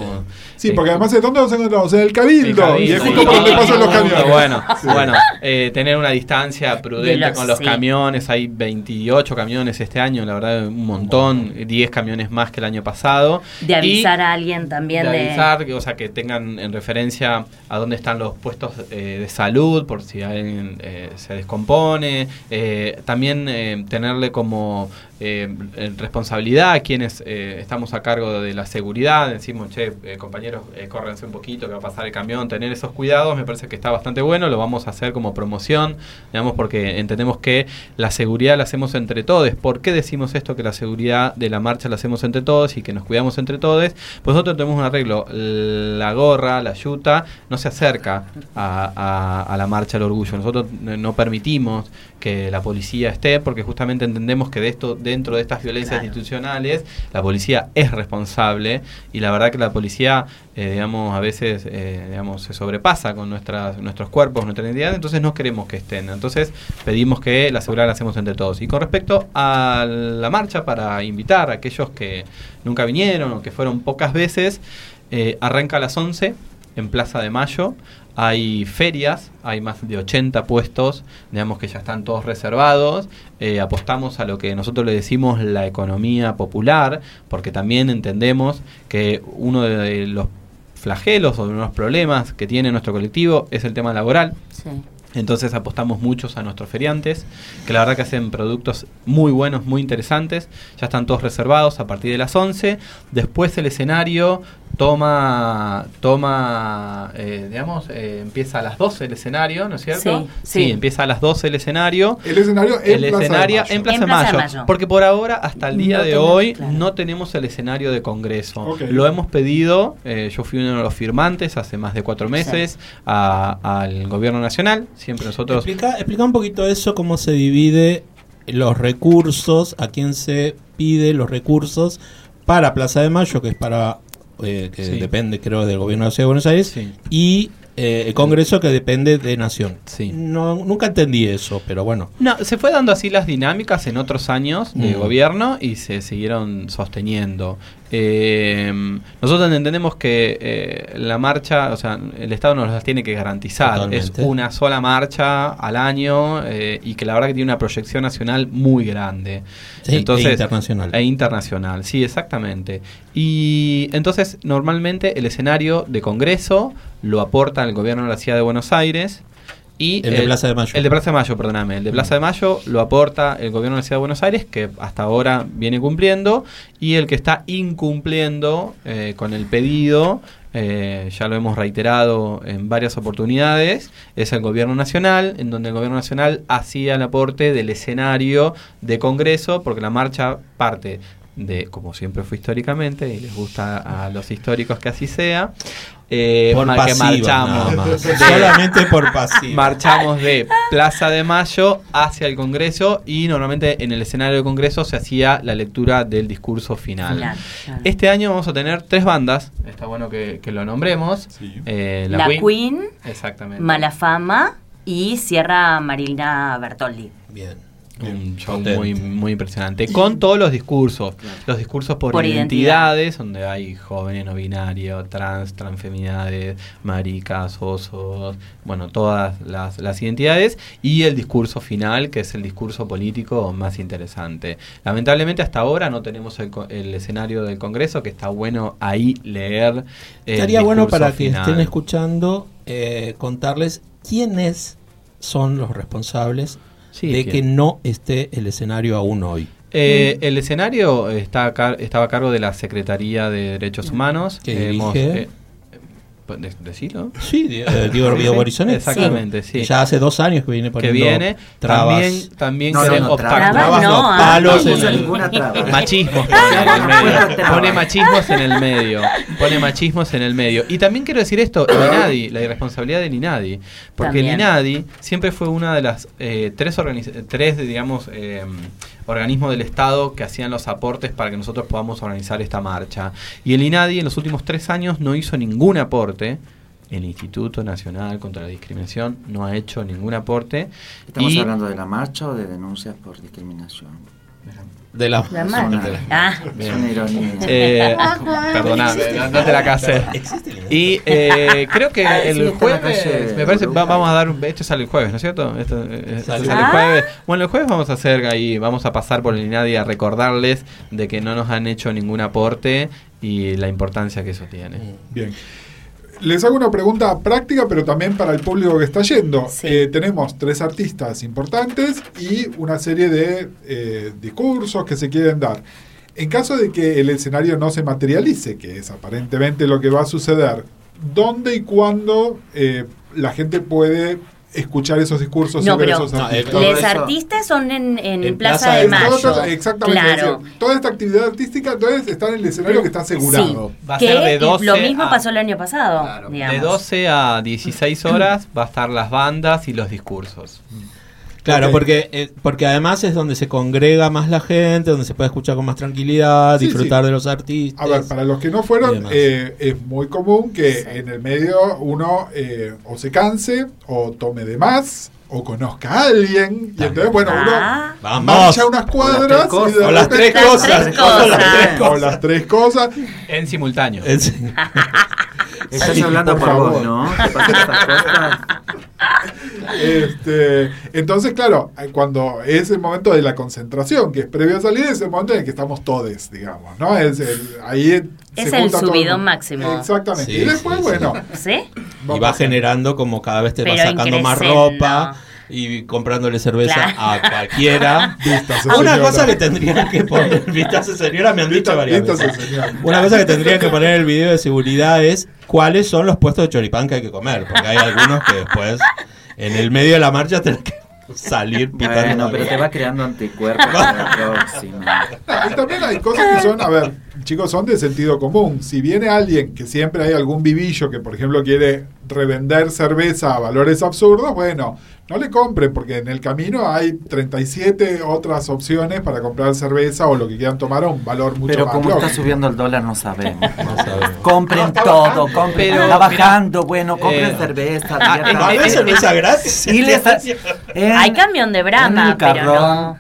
Sí, eh, porque además de dónde nos encontramos en el el cabildo, cabildo, y justo y- por donde y- pasan los y- camiones. (laughs) Bueno, Sí. bueno eh, tener una distancia prudente los- con los sí. camiones. Hay 28 camiones este año, la verdad, un montón. 10 camiones más que el año pasado. De Y avisar a alguien también de de... avisar, que, o sea, que tengan en referencia a dónde están los puestos eh, de salud, por si alguien eh, se descompone. Eh, también eh, tenerle como eh, responsabilidad quienes eh, estamos a cargo de la seguridad. Decimos, che, eh, compañeros, eh, córrense un poquito, que va a pasar el camión. Tener esos cuidados me parece que está bastante bueno. Lo vamos a hacer como promoción, digamos, porque entendemos que la seguridad la hacemos entre todos. ¿Por qué decimos esto? Que la seguridad de la marcha la hacemos entre todos y que nos cuidamos entre todos. Pues nosotros tenemos un arreglo. La gorra, la yuta, no se acerca a, la marcha del orgullo. Nosotros no permitimos que la policía esté porque justamente entendemos que de esto dentro de estas violencias Claro. institucionales la policía es responsable y la verdad que la policía eh, digamos a veces eh, digamos se sobrepasa con nuestras nuestros cuerpos nuestra identidad entonces no queremos que estén entonces pedimos que la seguridad la hacemos entre todos y con respecto a la marcha para invitar a aquellos que nunca vinieron o que fueron pocas veces eh, arranca a las 11 en Plaza de Mayo. Hay ferias, hay más de 80 puestos, digamos que ya están todos reservados. Eh, apostamos a lo que nosotros le decimos la economía popular, porque también entendemos que uno de los flagelos o de unos problemas que tiene nuestro colectivo es el tema laboral. Sí. Entonces apostamos muchos a nuestros feriantes, que la verdad que hacen productos muy buenos, muy interesantes. Ya están todos reservados a partir de las 11. Después el escenario toma, toma eh, digamos, eh, empieza a las 12 el escenario, ¿no es cierto? Sí, sí. empieza a las 12 el escenario. El escenario en El Plaza de escenario Mayo. en Plaza, En de Plaza de Mayo, Mayo. Porque por ahora, hasta el día No de tenemos, hoy, claro. no tenemos el escenario de Congreso. Lo hemos pedido, eh, yo fui uno de los firmantes hace más de cuatro meses a- al gobierno nacional. Siempre nosotros... Explica, explica un poquito eso, cómo se divide los recursos, a quién se pide los recursos para Plaza de Mayo, que es para, eh, que Sí. depende creo del gobierno de la Ciudad de Buenos Aires, Sí. y eh, el Congreso que depende de Nación. Sí. No, nunca entendí eso, pero bueno. No, se fue dando así las dinámicas en otros años de Mm. gobierno y se siguieron sosteniendo. Eh, nosotros entendemos que eh, la marcha, o sea, el Estado nos las tiene que garantizar. Totalmente. Es una sola marcha al año eh, y que la verdad que tiene una proyección nacional muy grande. Sí, e internacional. E internacional, sí, exactamente. Y entonces, normalmente el escenario de Congreso lo aporta el gobierno de la Ciudad de Buenos Aires. Y El de Plaza de Mayo. El de Plaza de Mayo, perdóname. El de Plaza de Mayo lo aporta el gobierno de la Ciudad de Buenos Aires, que hasta ahora viene cumpliendo. Y el que está incumpliendo eh, con el pedido, eh, ya lo hemos reiterado en varias oportunidades, es el gobierno nacional, en donde el gobierno nacional hacía el aporte del escenario de Congreso, porque la marcha parte de, como siempre fue históricamente, y les gusta a los históricos que así sea, eh, por que marchamos. nada más. Solamente por pasiva. Marchamos de Plaza de Mayo hacia el Congreso y normalmente en el escenario del Congreso se hacía la lectura del discurso final. Claro, claro. Este año vamos a tener tres bandas, está bueno que, que lo nombremos. Sí. Eh, La, Queen, Exactamente. Malafama y Sierra Marina Bertoldi. Bien. Un show muy, muy impresionante. Con todos los discursos. Los discursos por, Por identidades, donde hay jóvenes no binarios, trans, transfeminidades, maricas, osos, bueno, todas las, las identidades. Y el discurso final, que es el discurso político más interesante. Lamentablemente hasta ahora no tenemos el, co- el escenario del Congreso, que está bueno ahí leer. Estaría bueno para que final. estén escuchando eh, contarles quiénes son los responsables Sí, de que- que no esté el escenario aún hoy. Eh, el escenario está a car- estaba a cargo de la Secretaría de Derechos Humanos. ¿Que Hemos, eh, ¿de- ¿Decilo? Sí, eh, (laughs) Diego Río Borisone. Exactamente, sí. Que Ya hace dos años que viene que poniendo viene. trabas. También, también No, no, trabas. Trabas no, ah, palos no (laughs) en el- ninguna traba. Machismos pone en el medio. Pone machismos en el medio. Pone machismos en el medio. Y también quiero decir esto, el INADI, (coughs) la irresponsabilidad del INADI. Porque También. el INADI siempre fue una de las eh, tres, organiz- tres digamos, eh, organismos del Estado que hacían los aportes para que nosotros podamos organizar esta marcha. Y el INADI en los últimos tres años no hizo ningún aporte. El Instituto Nacional contra la Discriminación no ha hecho ningún aporte. ¿Estamos Y- hablando de la marcha o de denuncias por discriminación? De la, La una- Ah, es una ironía. Eh, (laughs) perdoname, no, no te la casé. (laughs) Y eh, creo que Ah, el jueves, me parece, va- vamos a dar un. Esto sale el jueves, ¿no es cierto? Esto, eh, esto Sale. sale el Ah. jueves. Bueno, el jueves vamos a hacer ahí, vamos a pasar por el INADI a recordarles de que no nos han hecho ningún aporte y la importancia que eso tiene. Bien. Les hago una pregunta práctica, pero también para el público que está yendo. Sí. Eh, tenemos tres artistas importantes y una serie de eh, discursos que se quieren dar. En caso de que el escenario no se materialice, que es aparentemente lo que va a suceder, ¿dónde y cuándo eh, la gente puede escuchar esos discursos No, y ver pero- esos artistas? Eso- artistas son en, en En Plaza, Plaza de Mayo. Todo- exactamente. es Claro. decir, toda esta actividad artística entonces está en el escenario que está asegurado. Va a que ser de 12 lo mismo a- pasó el año pasado. Claro, de 12 a 16 horas va a estar las bandas y los discursos. Claro, porque, eh, porque además es donde se congrega más la gente, donde se puede escuchar con más tranquilidad, Sí, disfrutar sí. de los artistas. A ver, para los que no fueron, eh, es muy común que Sí. en el medio uno eh, o se canse, o tome de más, o conozca a alguien. Y entonces, bueno, uno Ah, Vamos. marcha unas cuadras O las tres cosas. Las tres cosas. O las tres- O las tres cosas. En simultáneo. Es- (laughs) Estás Sí, hablando por por, favor. vos, ¿no? ¿Te pasan esas cosas? (laughs) Este, entonces, claro, cuando es el momento de la concentración, que es previo a salir, es el momento en el que estamos todos, digamos, ¿no? Es el, ahí Es se el junta todo subidón máximo. Exactamente. Sí, y después, sí, bueno, ¿Sí? Y va generando como cada vez te va Pero sacando más ropa y comprándole cerveza Claro. a cualquiera. (laughs) Vístase, Una cosa que tendrían que poner, (laughs) vístase señora, me han dicho varias vístase, veces. señora. Una cosa que tendrían que poner en el video de seguridad es cuáles son los puestos de choripán que hay que comer, porque hay algunos que después en el medio de la marcha (laughs) tienen que salir pitando. Bueno, pero te va creando anticuerpos para la próxima. No, y también hay cosas que son, a ver, chicos, son de sentido común. Si viene alguien que siempre hay algún vivillo que, por ejemplo, quiere revender cerveza a valores absurdos, bueno, no le compre porque en el camino hay 37 otras opciones para comprar cerveza o lo que quieran tomar a un valor mucho Pero más como está lógico. subiendo el dólar no sabemos. (laughs) No sabemos. (laughs) Compren todo, compren. Pero, está mira, bajando, bueno, compren eh, cerveza. ah, a veces cerveza gratis. Y les (laughs) en- Hay camión de el pero no.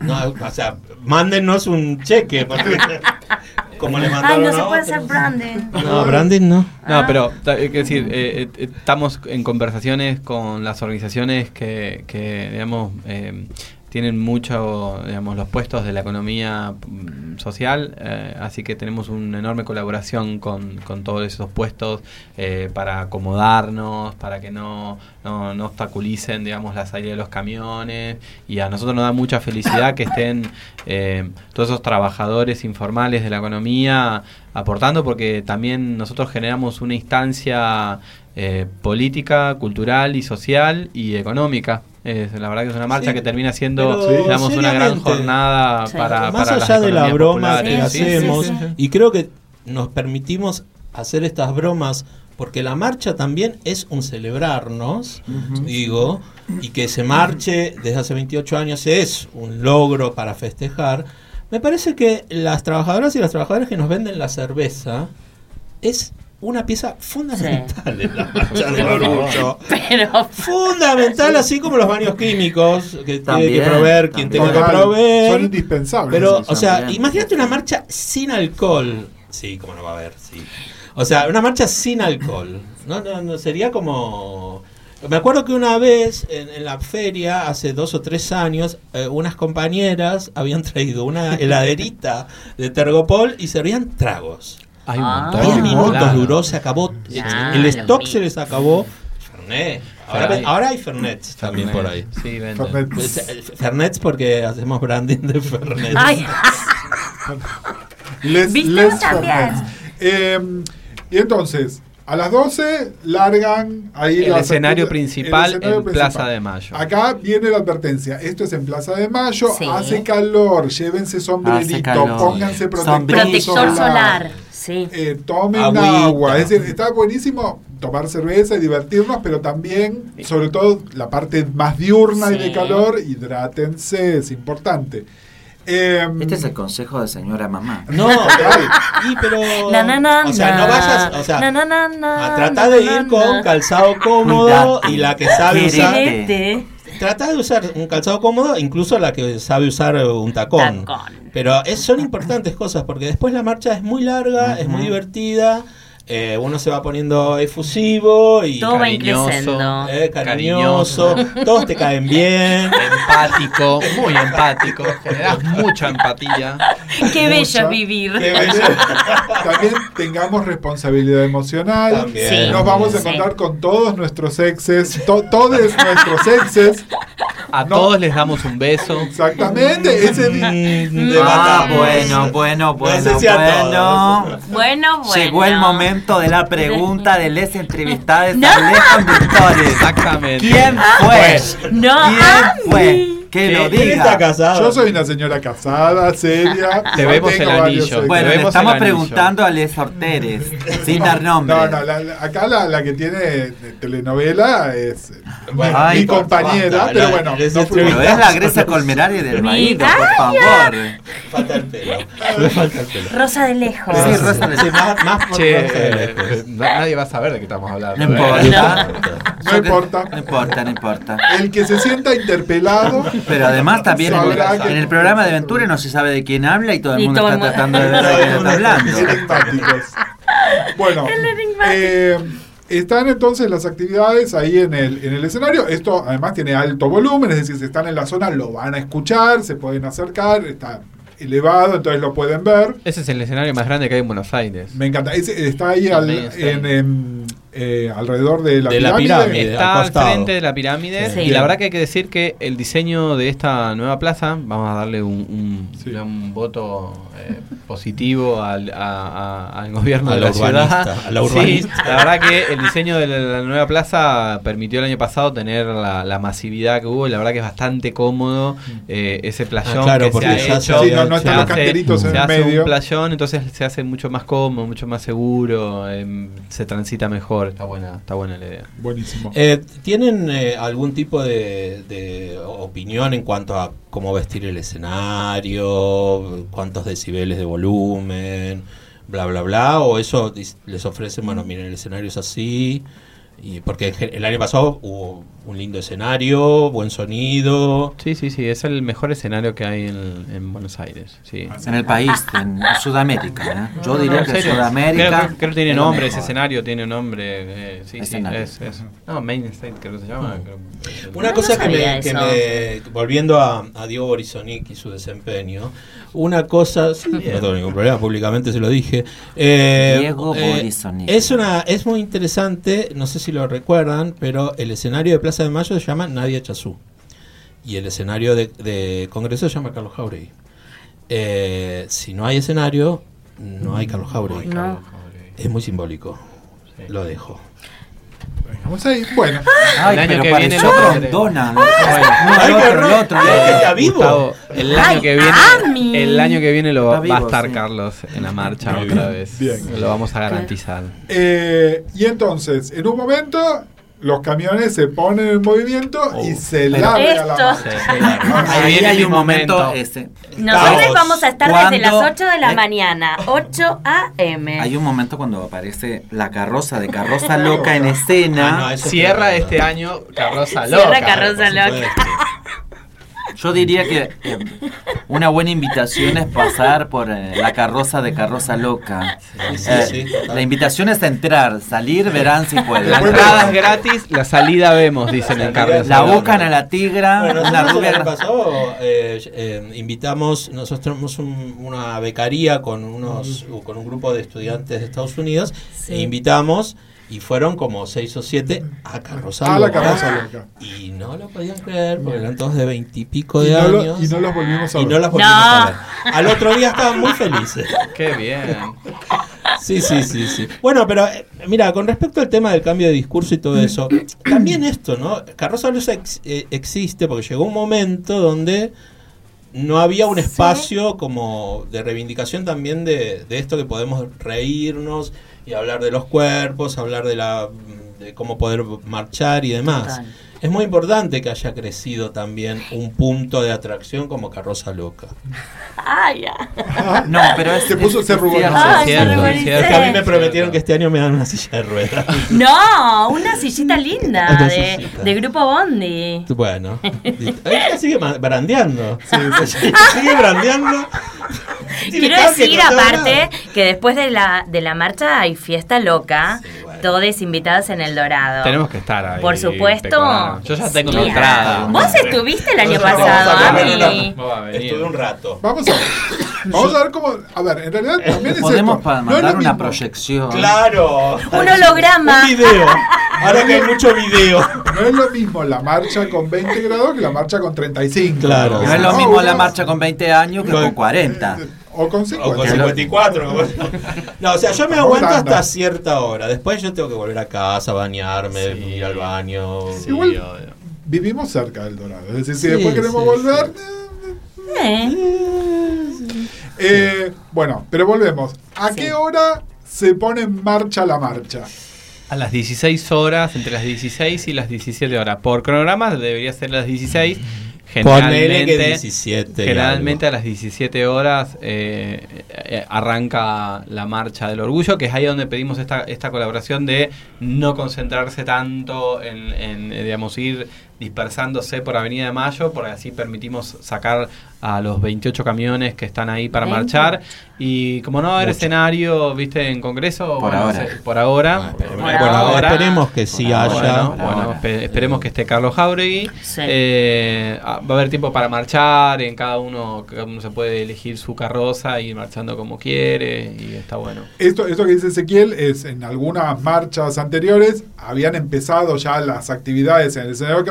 No, o sea, mándenos un cheque. porque- (laughs) como le Ay, mandaron no a se puede hacer branding. No, Brandon no. No, pero ta- hay que decir, eh, eh, estamos en conversaciones con las organizaciones que, que digamos, eh, tienen mucho, digamos, los puestos de la economía mm, social, eh, así que tenemos una enorme colaboración con, con todos esos puestos eh, para acomodarnos, para que no, no, obstaculicen, digamos, la salida de los camiones, y a nosotros nos da mucha felicidad que estén eh, todos esos trabajadores informales de la economía aportando, porque también nosotros generamos una instancia eh, política, cultural y social y económica. Es, la verdad que es una marcha Sí, que termina siendo, digamos, una gran jornada Sí. para, Más para allá las de la broma que hacemos, sí, sí. y creo que nos permitimos hacer estas bromas porque la marcha también es un celebrarnos, digo, y que se marche desde hace 28 años es un logro para festejar. Me parece que las trabajadoras y los trabajadores que nos venden la cerveza es una pieza fundamental en la marcha del orgullo. Pero Fundamental, así como los baños químicos que tiene que También, proveer quien tenga también. que proveer. Son indispensables. Pero, Sí, o sea, también. imagínate una marcha sin alcohol. Sí, como no va a haber, sí. O sea, una marcha sin alcohol. No, no, no sería como. Me acuerdo que una vez en, en la feria, hace dos o tres años, eh, unas compañeras habían traído una heladerita de Tergopol y servían tragos. Hay un Ah. montón. Diez minutos claro. duró, se acabó. El stock se les acabó. Fernet. Ahora, hay Fernet también por ahí. Sí, venden. Fernet. Pues, eh, Fernet porque hacemos branding de Fernet. Ay, (laughs) Les, ¿Viste les vos también? Fernet. Eh, y entonces, a las 12 largan ahí El las escenario principal el escenario en Plaza de Mayo. Acá viene la advertencia. Esto es en Plaza de Mayo. Sí. Hace calor. Llévense sombrerito. calor. Pónganse protector, protector solar. Sí. Eh, tomen Agüita. agua. Es decir, está buenísimo tomar cerveza y divertirnos, pero también, sobre todo, la parte más diurna y de calor, hidrátense, es importante. Eh, Este es el consejo de señora mamá. No, (laughs) y pero. Na, na, na, o sea, no vayas. O sea, Na, na, na, na, a tratar na, de na, ir con calzado cómodo Cuidate. y la que sabe usar. Trata de usar un calzado cómodo, incluso la que sabe usar un tacón. Tacón. Pero es- son importantes cosas porque después la marcha es muy larga, es muy divertida. Eh, uno se va poniendo efusivo y Todo va cariñoso. increciendo. eh, cariñoso. (laughs) Todos te caen bien. Empático, muy empático. Generas mucha empatía. Qué bello Mucha. es vivir. Qué bello. (laughs) También tengamos responsabilidad emocional. También. Sí. Nos vamos a Sí. encontrar con todos nuestros exes, to- todos nuestros exes. A No. todos les damos un beso. Exactamente. Ese día. Mm, Ah, bueno, bueno, bueno, sé si a bueno. Bueno, (laughs) bueno. Llegó el momento de la pregunta de les entrevistadas (laughs) No. Alejan Victores. Exactamente. ¿Quién fue? No, ¿Quién Andy. fue? Que lo ¿Quién está diga. casado? Yo soy una señora casada, seria. (laughs) Te no vemos el anillo. Bueno, le estamos preguntando a Les Orteres, sin dar nombre. No, no, la- la- acá la, la que tiene de telenovela es eh, Bueno, mi, ay, mi compañera, pero la- bueno, no Pero es la Grecia Colmerari del Baído, por favor. Falta el pelo. (laughs) Falta el pelo. Rosa de lejos. Sí, Rosa de- Sí, más, más Che, eh, lejos. nadie va a saber de qué estamos hablando. No ¿eh? importa. No importa. No importa, no importa. El que se sienta interpelado. (laughs) Pero además también en, el programa de Ventura no se sabe de quién habla y todo el mundo todo el está mundo- tratando de ver de quién está hablando. (laughs) Bueno, (laughs) eh, Están entonces las actividades ahí en el, en el escenario. Esto además tiene alto volumen, es decir, si están en la zona lo van a escuchar, se pueden acercar, está elevado, entonces lo pueden ver. Ese es el escenario más grande que hay en Buenos Aires. Me encanta. Ese está ahí al- en, eh, alrededor de la De la pirámide. Está al frente de la pirámide Sí. y la verdad que hay que decir que el diseño de esta nueva plaza, vamos a darle un, un- Sí. un voto eh, positivo al, a- a- al gobierno A de la la ciudad. a la Sí, urbanista. la verdad que el diseño de la, la nueva plaza permitió el año pasado tener la, la masividad que hubo y la verdad que es bastante cómodo eh, ese playón Ah, claro, que porque se ha se hecho. Sí, no, no están Se los hace- canteritos en se el hace medio. un playón, entonces se hace mucho más cómodo, mucho más seguro, em, se transita mejor, está buena, está buena la idea. Buenísimo. Eh, ¿Tienen eh, algún tipo de, de opinión en cuanto a cómo vestir el escenario, cuántos decibeles de volumen, bla, bla, bla? ¿O eso les ofrecen, bueno, miren, el escenario es así? Y porque el año pasado hubo un lindo escenario, buen sonido. Sí, sí, sí, es el mejor escenario que hay en, en Buenos Aires. Sí. En el país, en Sudamérica. ¿eh? Yo diría ¿En que serio? Sudamérica. Creo, creo que tiene nombre, ese escenario tiene nombre. eh, sí, Escenario. sí, es, es- No, Main State creo que se llama. creo. Una No, cosa no que, me, que me- volviendo a, a Diego Borisonic y su desempeño, una cosa, sí, no tengo ningún problema, públicamente se lo dije. eh, Diego Borisonic. Es una, es muy interesante, no sé si lo recuerdan, pero el escenario de Plaza de Mayo se llama Nadia Chazú y el escenario de, de Congreso se llama Carlos Jauregui. Eh, si no hay escenario, no hay Carlos Jauregui. No. Es muy simbólico. Lo dejo. Vamos ahí. Bueno, (laughs) Ay, El año pero que viene. No, Ay, el otro, el horror. otro. Ay, el está vivo. Gustavo, el año Ay, que viene, Ami. el año que viene lo va a estar sí. Carlos en la marcha Muy otra bien. vez. Bien. Lo vamos a garantizar. eh, y entonces, en un momento, los camiones se ponen en movimiento y se pero- larga la marcha. Ahí viene hay un momento. ese. Nosotros vamos a estar desde las ¿Cuándo? 8 de la Eh. mañana, 8 a.m. Hay un momento cuando aparece la carroza de carroza loca en escena. Ah, no, eso es Cierra este año Carroza Cierra Loca. Carroza Por Loca. Yo diría que eh, una buena invitación es pasar por eh, la carroza de carroza loca. Sí, sí, Eh, sí. la invitación es entrar, salir, verán si pueden. La entrada es gratis, la salida vemos, dicen en Carroza La buscan a la tigra, Bueno, nosotros rubia pasado eh, eh, invitamos, nosotros tenemos un- una becaría con unos con un grupo de estudiantes de Estados Unidos Sí. e invitamos y fueron como seis o siete a Carroza A la Loca. carroza loca. Y no lo podían creer porque eran todos de veintipico Y de lo- años. y no los volvimos a y ver. no las volvimos No. a ver. Al otro día estaban muy felices. Qué bien. Sí, sí, sí, sí. Bueno, pero eh, mira, con respecto al tema del cambio de discurso y todo eso, también esto, ¿no? Carroza ex- eh, existe porque llegó un momento donde no había un espacio como de reivindicación también de, de esto que podemos reírnos y hablar de los cuerpos, hablar de la de cómo poder marchar y demás. Es muy importante que haya crecido también un punto de atracción como Carroza Loca. Ay, ya. (laughs) No, pero es. Se puso- es- se es arrugó, cierto. ¿no? Ay, cierto, me es cierto. Es que a mí me prometieron que este año me dan una silla de ruedas. No, una sillita linda Una de, sillita. de Grupo Bondi. Bueno. Ella (laughs) sigue brandeando. sigue brandeando. Tiene Quiero decir aparte que después de la, de la marcha hay fiesta loca, Sí, bueno. Todos invitados en el Dorado. Tenemos que estar ahí. Por supuesto. Yo ya tengo Sí. mi entrada. Vos estuviste el año pasado, vamos a ver, Ami. Estuve un rato. Vamos a ver. (coughs) Vamos a ver cómo. A ver, en realidad también es Podemos esto. pa- No es lo mandar una proyección. Claro. Un holograma. Un video. (laughs) Ahora que hay mucho video. No es lo mismo la marcha con 20 grados que la marcha con 35. Claro. No es lo mismo la marcha con 20 años que Con- con 40. O con O 50. con 54. como- (laughs) No, o sea, yo me aguanto hasta cierta hora. Después yo tengo que volver a casa, bañarme, Sí. ir al baño. Sí, Igual- obvio. Vivimos cerca del Dorado. Es decir, si Sí, después queremos sí, volver. Eh, eh, bueno, pero volvemos. ¿A Sí. qué hora se pone en marcha la marcha? A las 16 horas, entre las 16 y las 17 horas. Por cronograma debería ser las 16. Generalmente, que 17 y generalmente a las 17 horas eh, eh, arranca la marcha del orgullo, que es ahí donde pedimos esta, esta colaboración de no concentrarse tanto en, en, eh, digamos, ir dispersándose por Avenida de Mayo, porque así permitimos sacar a los 28 camiones que están ahí para 20. marchar. Y como no va a haber escenario, viste, en Congreso, Por bueno, ahora. se- por ahora, Bueno, por por ahora. esperemos que sí Por haya. bueno, esperemos que esté Carlos Jauregui. Sí. Eh, ah, va a haber tiempo para marchar, en cada uno, cada uno se puede elegir su carroza y ir marchando como quiere y está bueno. Esto, esto que dice Ezequiel es en algunas marchas anteriores habían empezado ya las actividades en el escenario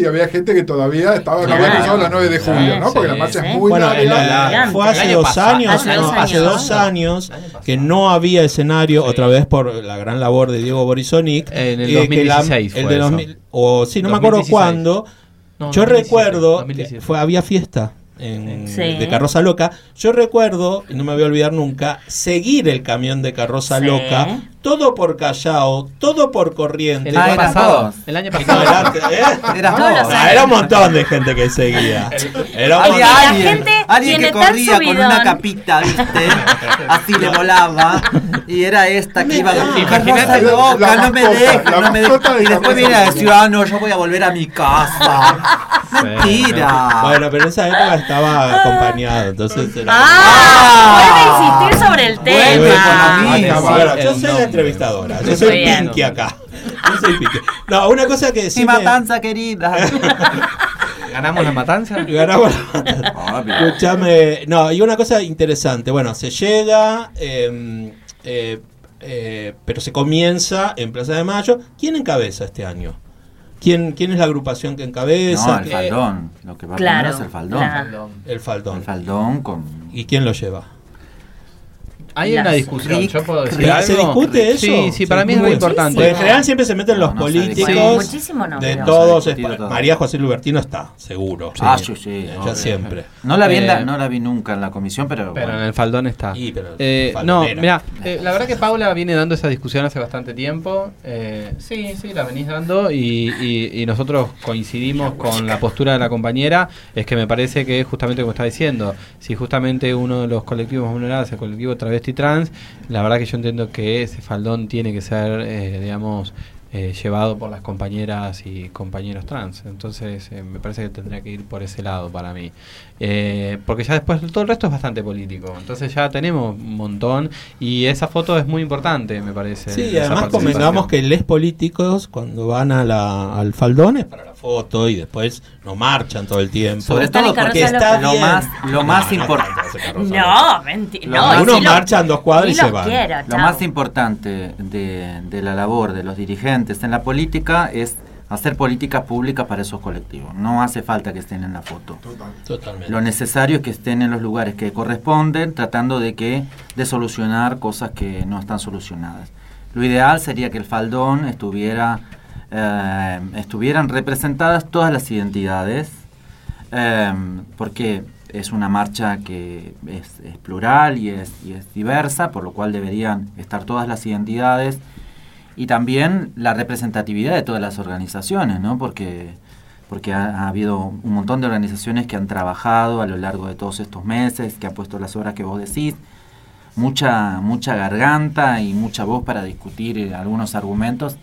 Y había gente que todavía estaba, no Claro. había la 9 de julio, Sí, ¿no? Porque sí, la marcha sí. es muy Bueno, larga. la- fue hace dos años, Hace no, dos hace años. dos que no había escenario, Sí. otra vez por la gran labor de Diego Borisonic. En el eh, que la- 2016 el fue de eso. 2000 o sí, no me acuerdo 2016. cuándo. No, Yo 2017, recuerdo 2017. que fue, había fiesta en, Sí. de Carroza Loca. Yo recuerdo, y no me voy a olvidar nunca, seguir el camión de Carroza Sí. Loca, todo por Callao, todo por Corrientes. El Ah, año eran pasado. El año no, pasado. era- ¿eh? (laughs) Ah, era un montón de gente que seguía. (laughs) Era un Había montón. alguien, gente alguien que corría con una capita, ¿viste? (laughs) Así le volaba. Y era esta que iba Ah, Carroza la- loca, la no me deja, no me deja. de Y después viene a decir, ah, no, yo voy a volver a mi casa. Mentira. Bueno, pero en esa época estaba acompañado, entonces era Ah, Ah. vuelve a insistir sobre el Vuelve tema. con la misma. Ah, bueno, yo la nombre. Entrevistadora, yo soy. Pinky acá. Yo soy Pinky. No, una cosa que sí matanza querida. (laughs) ¿Ganamos la matanza? Ganamos la- Obvio. Escúchame, no, y una cosa interesante, bueno, se llega, eh, eh, eh, pero se comienza en Plaza de Mayo. ¿Quién encabeza este año? ¿Quién, quién es la agrupación que encabeza? No, el ¿Qué- faldón. Lo que va Claro, primero es el faldón. claro. El faldón. El faldón con. ¿Y quién lo lleva? Hay Las- una discusión, Rick- yo puedo decir Rick- algo. ¿Se discute eso? Sí, sí, para mí es muy importante. Porque en general siempre se meten los No, no se políticos. Muchísimo no, de todos. Es-. María José Lubertino está, seguro. Ah, sí, sí. Ya obvio. siempre. No la, vi en la- Eh, no la vi nunca en la comisión, pero. Pero bueno. en el faldón está. Y, pero Eh, no, mira, eh, la verdad que Paula viene dando esa discusión hace bastante tiempo. Eh, sí, sí, la venís dando y, y- y nosotros coincidimos con la postura de la compañera. Es que me parece que justamente como está diciendo, si justamente uno de los colectivos más vulnerables es el colectivo travesti trans, la verdad que yo entiendo que ese faldón tiene que ser, eh, digamos, eh, llevado por las compañeras y compañeros trans. Entonces, eh, me parece que tendría que ir por ese lado para mí. Eh, porque ya después todo el resto es bastante político. Entonces ya tenemos un montón y esa foto es muy importante, me parece. Sí, además convengamos que les políticos cuando van a la, al faldón es para la foto y después no marchan todo el tiempo. Sobre todo en porque está lo bien. más, lo más importante. No, mentira. Lo No, Unos marchan dos cuadras y se van. quiero, Lo más importante de, de la labor de los dirigentes en la política es hacer políticas públicas para esos colectivos. No hace falta que estén en la foto. Totalmente. Lo necesario es que estén en los lugares que corresponden, tratando de que de solucionar cosas que no están solucionadas. Lo ideal sería que el faldón estuviera eh, estuvieran representadas todas las identidades, eh, porque es una marcha que es, es plural y es, y es diversa, por lo cual deberían estar todas las identidades y también la representatividad de todas las organizaciones, ¿no? Porque porque ha, ha habido un montón de organizaciones que han trabajado a lo largo de todos estos meses, que han puesto las horas que vos decís, mucha mucha garganta y mucha voz para discutir eh, algunos argumentos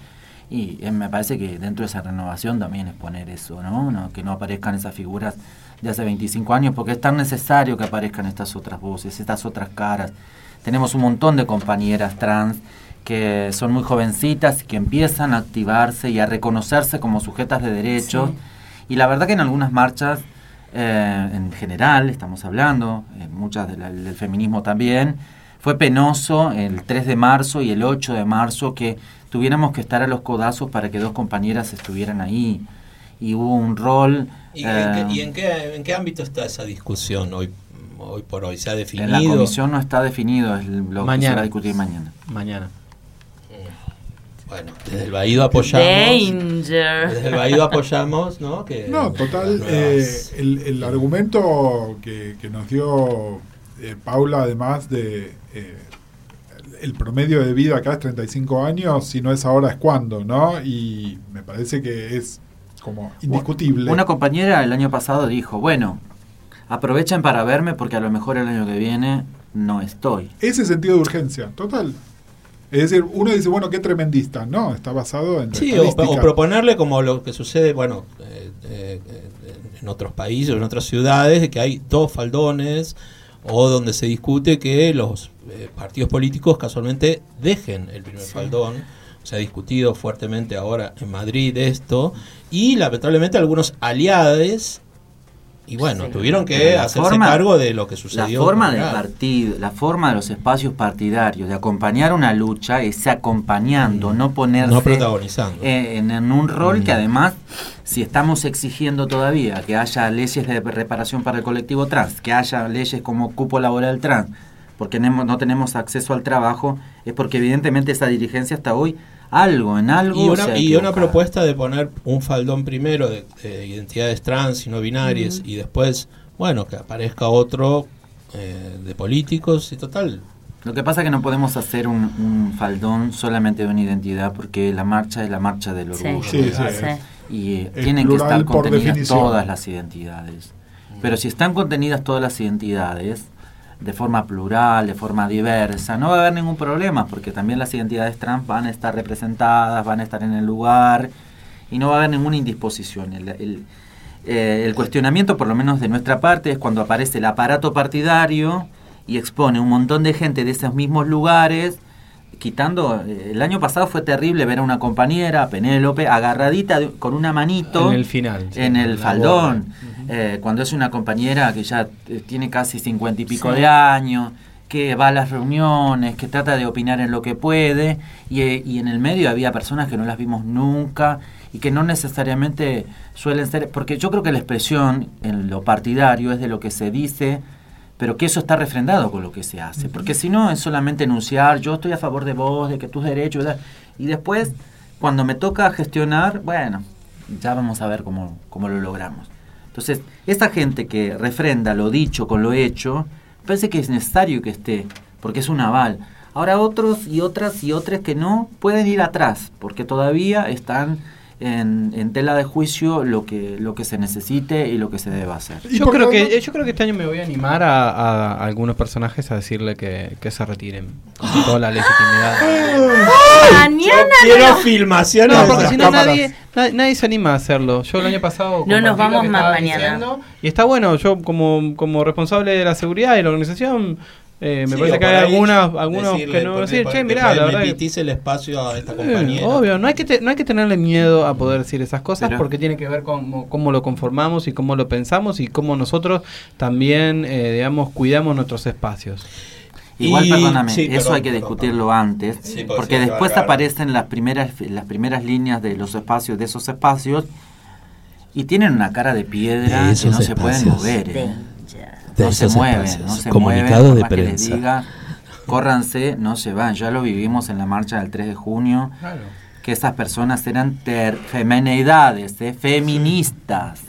y eh, me parece que dentro de esa renovación también es poner eso, ¿no? ¿no? Que no aparezcan esas figuras de hace 25 años, porque es tan necesario que aparezcan estas otras voces, estas otras caras. Tenemos un montón de compañeras trans que son muy jovencitas y que empiezan a activarse y a reconocerse como sujetas de derechos. Y la verdad que en algunas marchas, eh, en general, estamos hablando, en muchas de la- del feminismo también, fue penoso el 3 de marzo y el 8 de marzo que tuviéramos que estar a los codazos para que dos compañeras estuvieran ahí. Y hubo un rol... ¿Y, eh, en, qué, y en qué- en qué ámbito está esa discusión hoy, hoy por hoy? ¿Se ha definido? en la comisión no está definido, es lo que se Mañana. va a discutir mañana. Mañana. Bueno, desde el Baído apoyamos. Danger. Desde el Baído apoyamos, ¿no? Que No, total. eh, el, el argumento que, que nos dio eh, Paula, además de eh, el promedio de vida acá es 35 años, si no es ahora es cuándo, ¿no? Y me parece que es como indiscutible. Una compañera el año pasado dijo, bueno, aprovechen para verme porque a lo mejor el año que viene no estoy. Ese sentido de urgencia, total. Es decir, uno dice, bueno, qué tremendista. No, está basado en. Sí, o, proponerle como lo que sucede, bueno, eh, eh, en otros países o en otras ciudades de que hay dos faldones o donde se discute que los eh, partidos políticos casualmente dejen el primer faldón. Se ha discutido fuertemente ahora en Madrid esto y lamentablemente algunos aliados y bueno, Sí. tuvieron que la hacerse forma- cargo de lo que La sucedió. forma con del partido, la forma de los espacios partidarios de acompañar una lucha es acompañando, no ponerse No protagonizando. eh, en, en un rol que Mm. además, si estamos exigiendo todavía que haya leyes de reparación para el colectivo trans, que haya leyes como cupo laboral trans, porque no tenemos acceso al trabajo, es porque evidentemente esa dirigencia hasta hoy algo, en algo Y una, y una propuesta de poner un faldón primero de, de identidades trans y no binarias y después, bueno, que aparezca otro eh, de políticos y total. Lo que pasa es que no podemos hacer un, un faldón solamente de una identidad porque la marcha es la marcha del Sí. orgullo. Sí, ¿verdad? sí. Y eh, tienen que estar contenidas definición. todas las identidades. Pero si están contenidas todas las identidades de forma plural, de forma diversa, no va a haber ningún problema porque también las identidades trans van a estar representadas, van a estar en el lugar y no va a haber ninguna indisposición. El, el- eh, cuestionamiento, por lo menos de nuestra parte, es cuando aparece el aparato partidario y expone un montón de gente de esos mismos lugares, quitando... eh, el año pasado fue terrible ver a una compañera, Penélope, agarradita de- con una manito En el final. sí, en el faldón, eh, cuando es una compañera que ya eh, tiene casi cincuenta y pico Sí. de años, que va a las reuniones, que trata de opinar en lo que puede, y, eh, y en el medio había personas que no las vimos nunca y que no necesariamente suelen ser, porque yo creo que la expresión en lo partidario es de lo que se dice, pero que eso está refrendado con lo que se hace, porque si no es solamente enunciar, yo estoy a favor de vos, de que tus derechos, y después, cuando me toca gestionar, bueno, ya vamos a ver cómo, cómo lo logramos. Entonces, esa gente que refrenda lo dicho con lo hecho, parece que es necesario que esté, porque es un aval. Ahora otros y otras y otras que no pueden ir atrás, porque todavía están en, en tela de juicio lo que, lo que se necesite y lo que se debe hacer. Yo creo, que, yo creo que este año me voy a animar a, a algunos personajes a decirle que, que se retiren con (gasps) toda la legitimidad. Mañana Quiero filmaciones. No, porque si no nadie, na- nadie se anima a hacerlo. Yo el año pasado... No nos vamos más mañana. diciendo, y está bueno, yo como, como responsable de la seguridad y la organización, eh, me Sí, parece que hay ahí algunos, decirle, que no decir, che, mirá, la verdad que- el espacio a esta Eh, compañera. obvio, no hay, que te- no hay que tenerle miedo a poder decir esas cosas Pero- porque tiene que ver con cómo, cómo lo conformamos y cómo lo pensamos y cómo nosotros también, eh, digamos, cuidamos nuestros espacios. Igual, Y- perdóname, sí, eso perdón, hay que perdón, discutirlo antes, Sí, porque porque sí, después claro. aparecen las primeras, las primeras líneas de los espacios, de esos espacios, y tienen una cara de piedra De que no se pueden mover. ¿eh? No se mueven, no se Comunicado mueven, de más que les prensa. diga, córranse, no se van. Ya lo vivimos en la marcha del 3 de junio, que esas personas eran ter femenidades, ¿eh? feministas.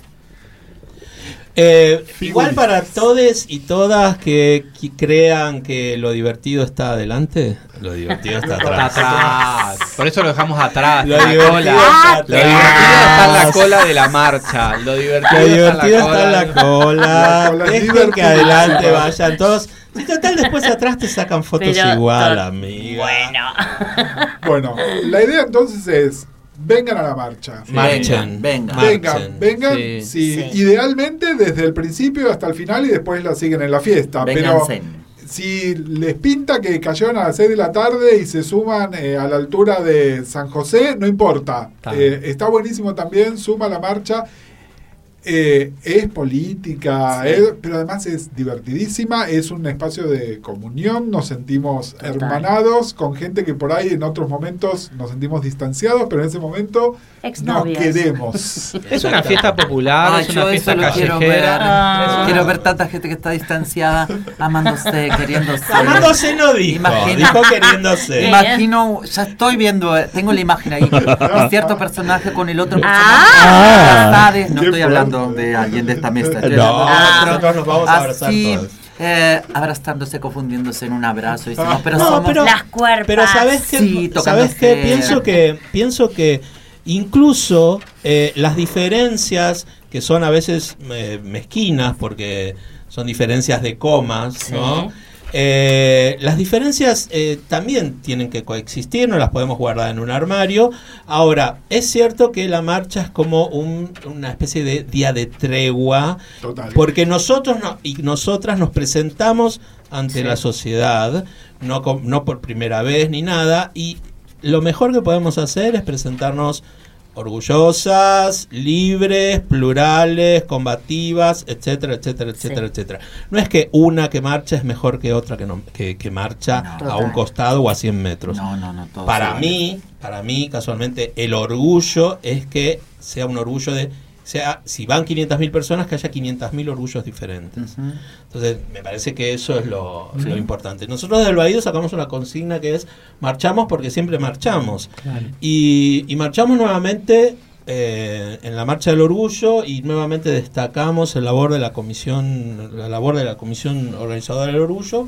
Eh, igual para todos y todas que, que crean que lo divertido está adelante, lo divertido está Está atrás. atrás. Por eso lo dejamos atrás. Lo divertido cola. está Lo divertido está en la atrás. cola de la marcha. Lo divertido, Lo divertido está en la La cola. Dejen que adelante vayan todos. Si total después atrás te sacan fotos Pero, igual, amiga. Bueno. Bueno, la idea entonces es, vengan a la marcha. Marchen. Vengan, Vengan, vengan, Sí. sí, Sí. idealmente desde el principio hasta el final y después la siguen en la fiesta. Vénganse. Pero si les pinta que cayeron a las 6 de la tarde y se suman eh, a la altura de San José, no importa. Está Eh, está buenísimo también, suma la marcha. Eh, es política, es- pero además es divertidísima, es un espacio de comunión, nos sentimos Total. hermanados con gente que por ahí en otros momentos nos sentimos distanciados, pero en ese momento nos queremos. (laughs) Es una fiesta popular, Ay, es una yo fiesta eso lo quiero callejera. ver. Ah. Quiero ver tanta gente que está distanciada, amándose, queriéndose. Amándose no dijo, Imagina- dijo queriéndose. (laughs) Imagino, ya estoy viendo, eh, tengo la imagen ahí, un (laughs) cierto personaje con el otro personaje. Ah. No estoy hablando fuerte. de alguien de esta mesa. estoy No, hablando otro. nosotros nos vamos a abrazar Así, todos. eh, abrazándose, confundiéndose en un abrazo. diciendo, Ah. pero No, somos pero- Las cuerpas. Pero sabes qué, Sí, sabes qué? pienso que pienso que incluso eh, las diferencias que son a veces eh, mezquinas porque son diferencias de comas, Sí. ¿no? Eh, las diferencias eh, también tienen que coexistir, no las podemos guardar en un armario. Ahora, es cierto que la marcha es como un- una especie de día de tregua, Total. porque nosotros no- y nosotras nos presentamos ante Sí. la sociedad, no, no por primera vez ni nada, y lo mejor que podemos hacer es presentarnos orgullosas, libres, plurales, combativas, etcétera, etcétera, etcétera, Sí. etcétera. No es que una que marcha es mejor que otra que, no, que, que marcha No. a un costado o a 100 metros. No, no, no. todo Para mí, para mí, casualmente, el orgullo es que sea un orgullo de, sea, si van 500.000 personas, que haya 500.000 orgullos diferentes. Entonces, me parece que eso es lo, lo importante. Nosotros del Baído sacamos una consigna que es marchamos porque siempre marchamos. Y, y marchamos nuevamente eh, en la marcha del orgullo y nuevamente destacamos el labor de la comisión, la labor de la comisión organizadora del orgullo.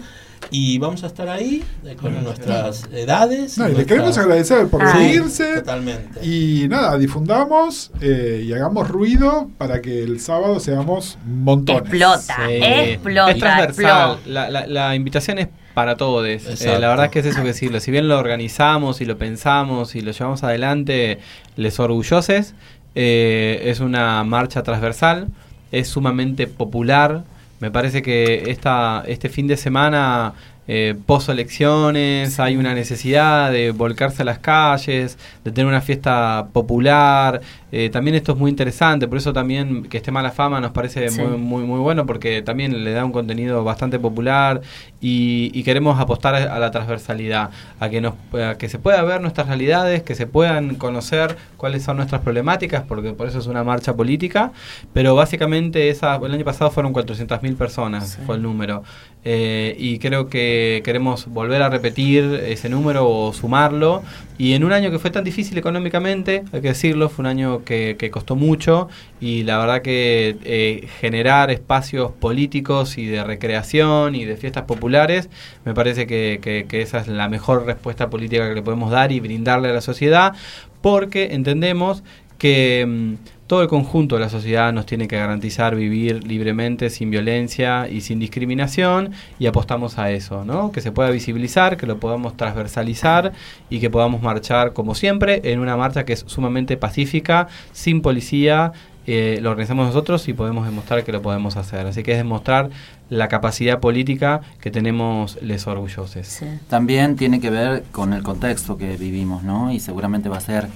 Y vamos a estar ahí eh, con nuestras edades. No, y le queremos agradecer por Ah. seguirse. Totalmente. Y nada, difundamos eh, y hagamos ruido para que el sábado seamos montones. Explota, Sí. explota, Es transversal. explota. La, la- la invitación es para todos. Eh, la verdad es que es eso que decirlo. Si bien lo organizamos y lo pensamos y lo llevamos adelante, les orgulloses, eh, es una marcha transversal, es sumamente popular. Me parece que esta, este fin de semana, eh, post elecciones, hay una necesidad de volcarse a las calles, de tener una fiesta popular. Eh, también esto es muy interesante, por eso también que esté mala fama nos parece Sí. muy, muy, muy bueno, porque también le da un contenido bastante popular y, y queremos apostar a, a la transversalidad, a que, nos, a que se pueda ver nuestras realidades, que se puedan conocer cuáles son nuestras problemáticas, porque por eso es una marcha política, pero básicamente esa, el año pasado fueron 400.000 personas, fue el número. Eh, y creo que queremos volver a repetir ese número o sumarlo. Y en un año que fue tan difícil económicamente, hay que decirlo, fue un año que, que costó mucho y la verdad que eh, generar espacios políticos y de recreación y de fiestas populares, me parece que, que- esa es la mejor respuesta política que le podemos dar y brindarle a la sociedad, porque entendemos que mm, todo el conjunto de la sociedad nos tiene que garantizar vivir libremente, sin violencia y sin discriminación, y apostamos a eso, ¿no? Que se pueda visibilizar, que lo podamos transversalizar y que podamos marchar, como siempre, en una marcha que es sumamente pacífica, sin policía. eh, lo organizamos nosotros y podemos demostrar que lo podemos hacer. Así que es demostrar la capacidad política que tenemos les orgullosos. Sí. También tiene que ver con el contexto que vivimos, ¿no? Y seguramente va a ser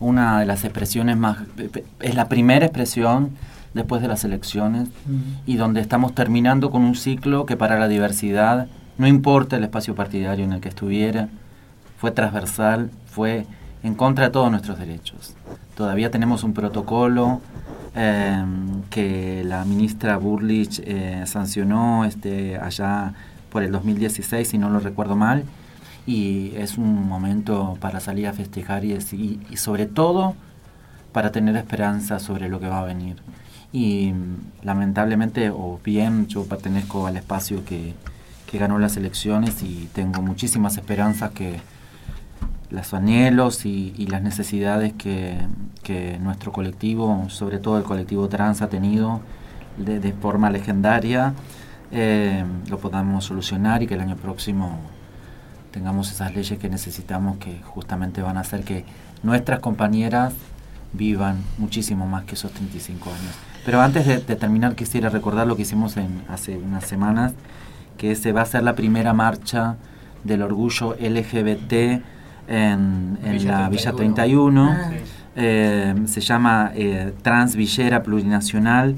una de las expresiones más... Es la primera expresión después de las elecciones y donde estamos terminando con un ciclo que para la diversidad, no importa el espacio partidario en el que estuviera, fue transversal, fue en contra de todos nuestros derechos. Todavía tenemos un protocolo eh, que la ministra Burlich eh, sancionó este, allá por el 2016, si no lo recuerdo mal, y es un momento para salir a festejar y, deci- y sobre todo para tener esperanza sobre lo que va a venir. Y mm, lamentablemente, o bien, yo pertenezco al espacio que, que ganó las elecciones y tengo muchísimas esperanzas que los anhelos y, y las necesidades que, que nuestro colectivo, sobre todo el colectivo trans, ha tenido de, de forma legendaria, eh, lo podamos solucionar y que el año próximo tengamos esas leyes que necesitamos que justamente van a hacer que nuestras compañeras vivan muchísimo más que esos 35 años. Pero antes de, de terminar quisiera recordar lo que hicimos en, hace unas semanas, que se va a hacer la primera marcha del orgullo LGBT en, en Villa la Villa 31. 31. Ah. Eh, se llama eh, Trans Villera Plurinacional.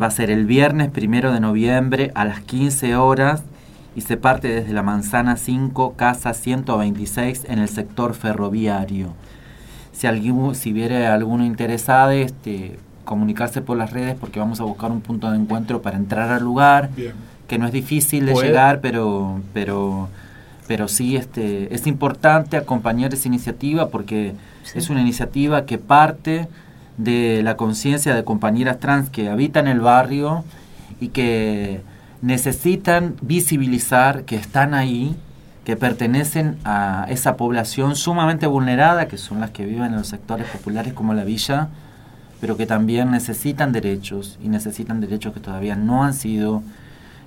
Va a ser el viernes primero de noviembre a las 15 horas y se parte desde la Manzana 5, Casa 126 en el sector ferroviario. Si alguien, si viere alguno interesado, este, comunicarse por las redes porque vamos a buscar un punto de encuentro para entrar al lugar, Bien. que no es difícil de Puede. llegar, pero, pero, pero sí este, es importante acompañar esa iniciativa porque es una iniciativa que parte de la conciencia de compañeras trans que habitan el barrio y que necesitan visibilizar que están ahí, que pertenecen a esa población sumamente vulnerada, que son las que viven en los sectores populares como la villa, pero que también necesitan derechos y necesitan derechos que todavía no han sido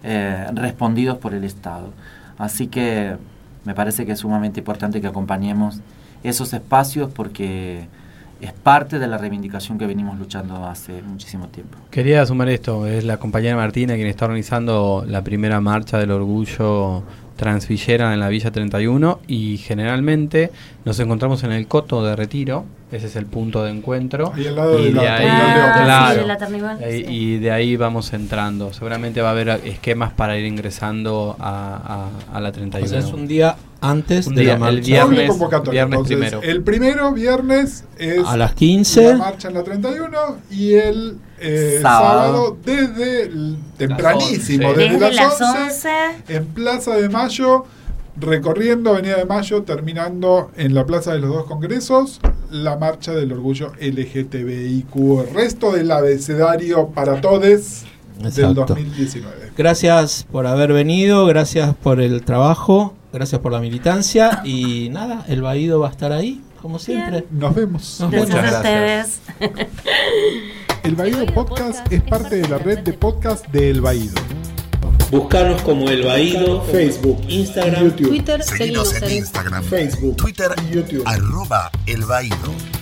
eh, respondidos por el Estado. Así que me parece que es sumamente importante que acompañemos esos espacios porque es parte de la reivindicación que venimos luchando hace muchísimo tiempo. Quería sumar esto, es la compañera Martina quien está organizando la primera marcha del orgullo transvillera en la Villa 31 y generalmente nos encontramos en el Coto de Retiro, ese es el punto de encuentro. Ahí al lado y de la ahí, claro, Sí, de la y de ahí vamos entrando. Seguramente va a haber esquemas para ir ingresando a, a- a la 31. O sea, es un día antes Un de día, la el marcha. viernes. Doble convocatoria. viernes Entonces, primero. El primero, viernes, es A las 15. la marcha en la 31 y el eh, Sábado. sábado. desde el tempranísimo, desde, Desde las las 11, 11. en Plaza de Mayo, recorriendo Avenida de Mayo, terminando en la Plaza de los Dos Congresos, la marcha del orgullo LGTBIQ, el resto del abecedario para todos del Exacto. 2019. Gracias por haber venido, gracias por el trabajo, gracias por la militancia y nada, el Baído va a estar ahí, como siempre. Nos vemos. Nos Gracias Muchas a ustedes. (laughs) El Baído Podcast es parte de la red de podcast de El Baído. Buscarnos como El Baído, Facebook, Instagram, YouTube, Twitter, Seguinos en Instagram, Facebook, Twitter, YouTube. arroba El Baído.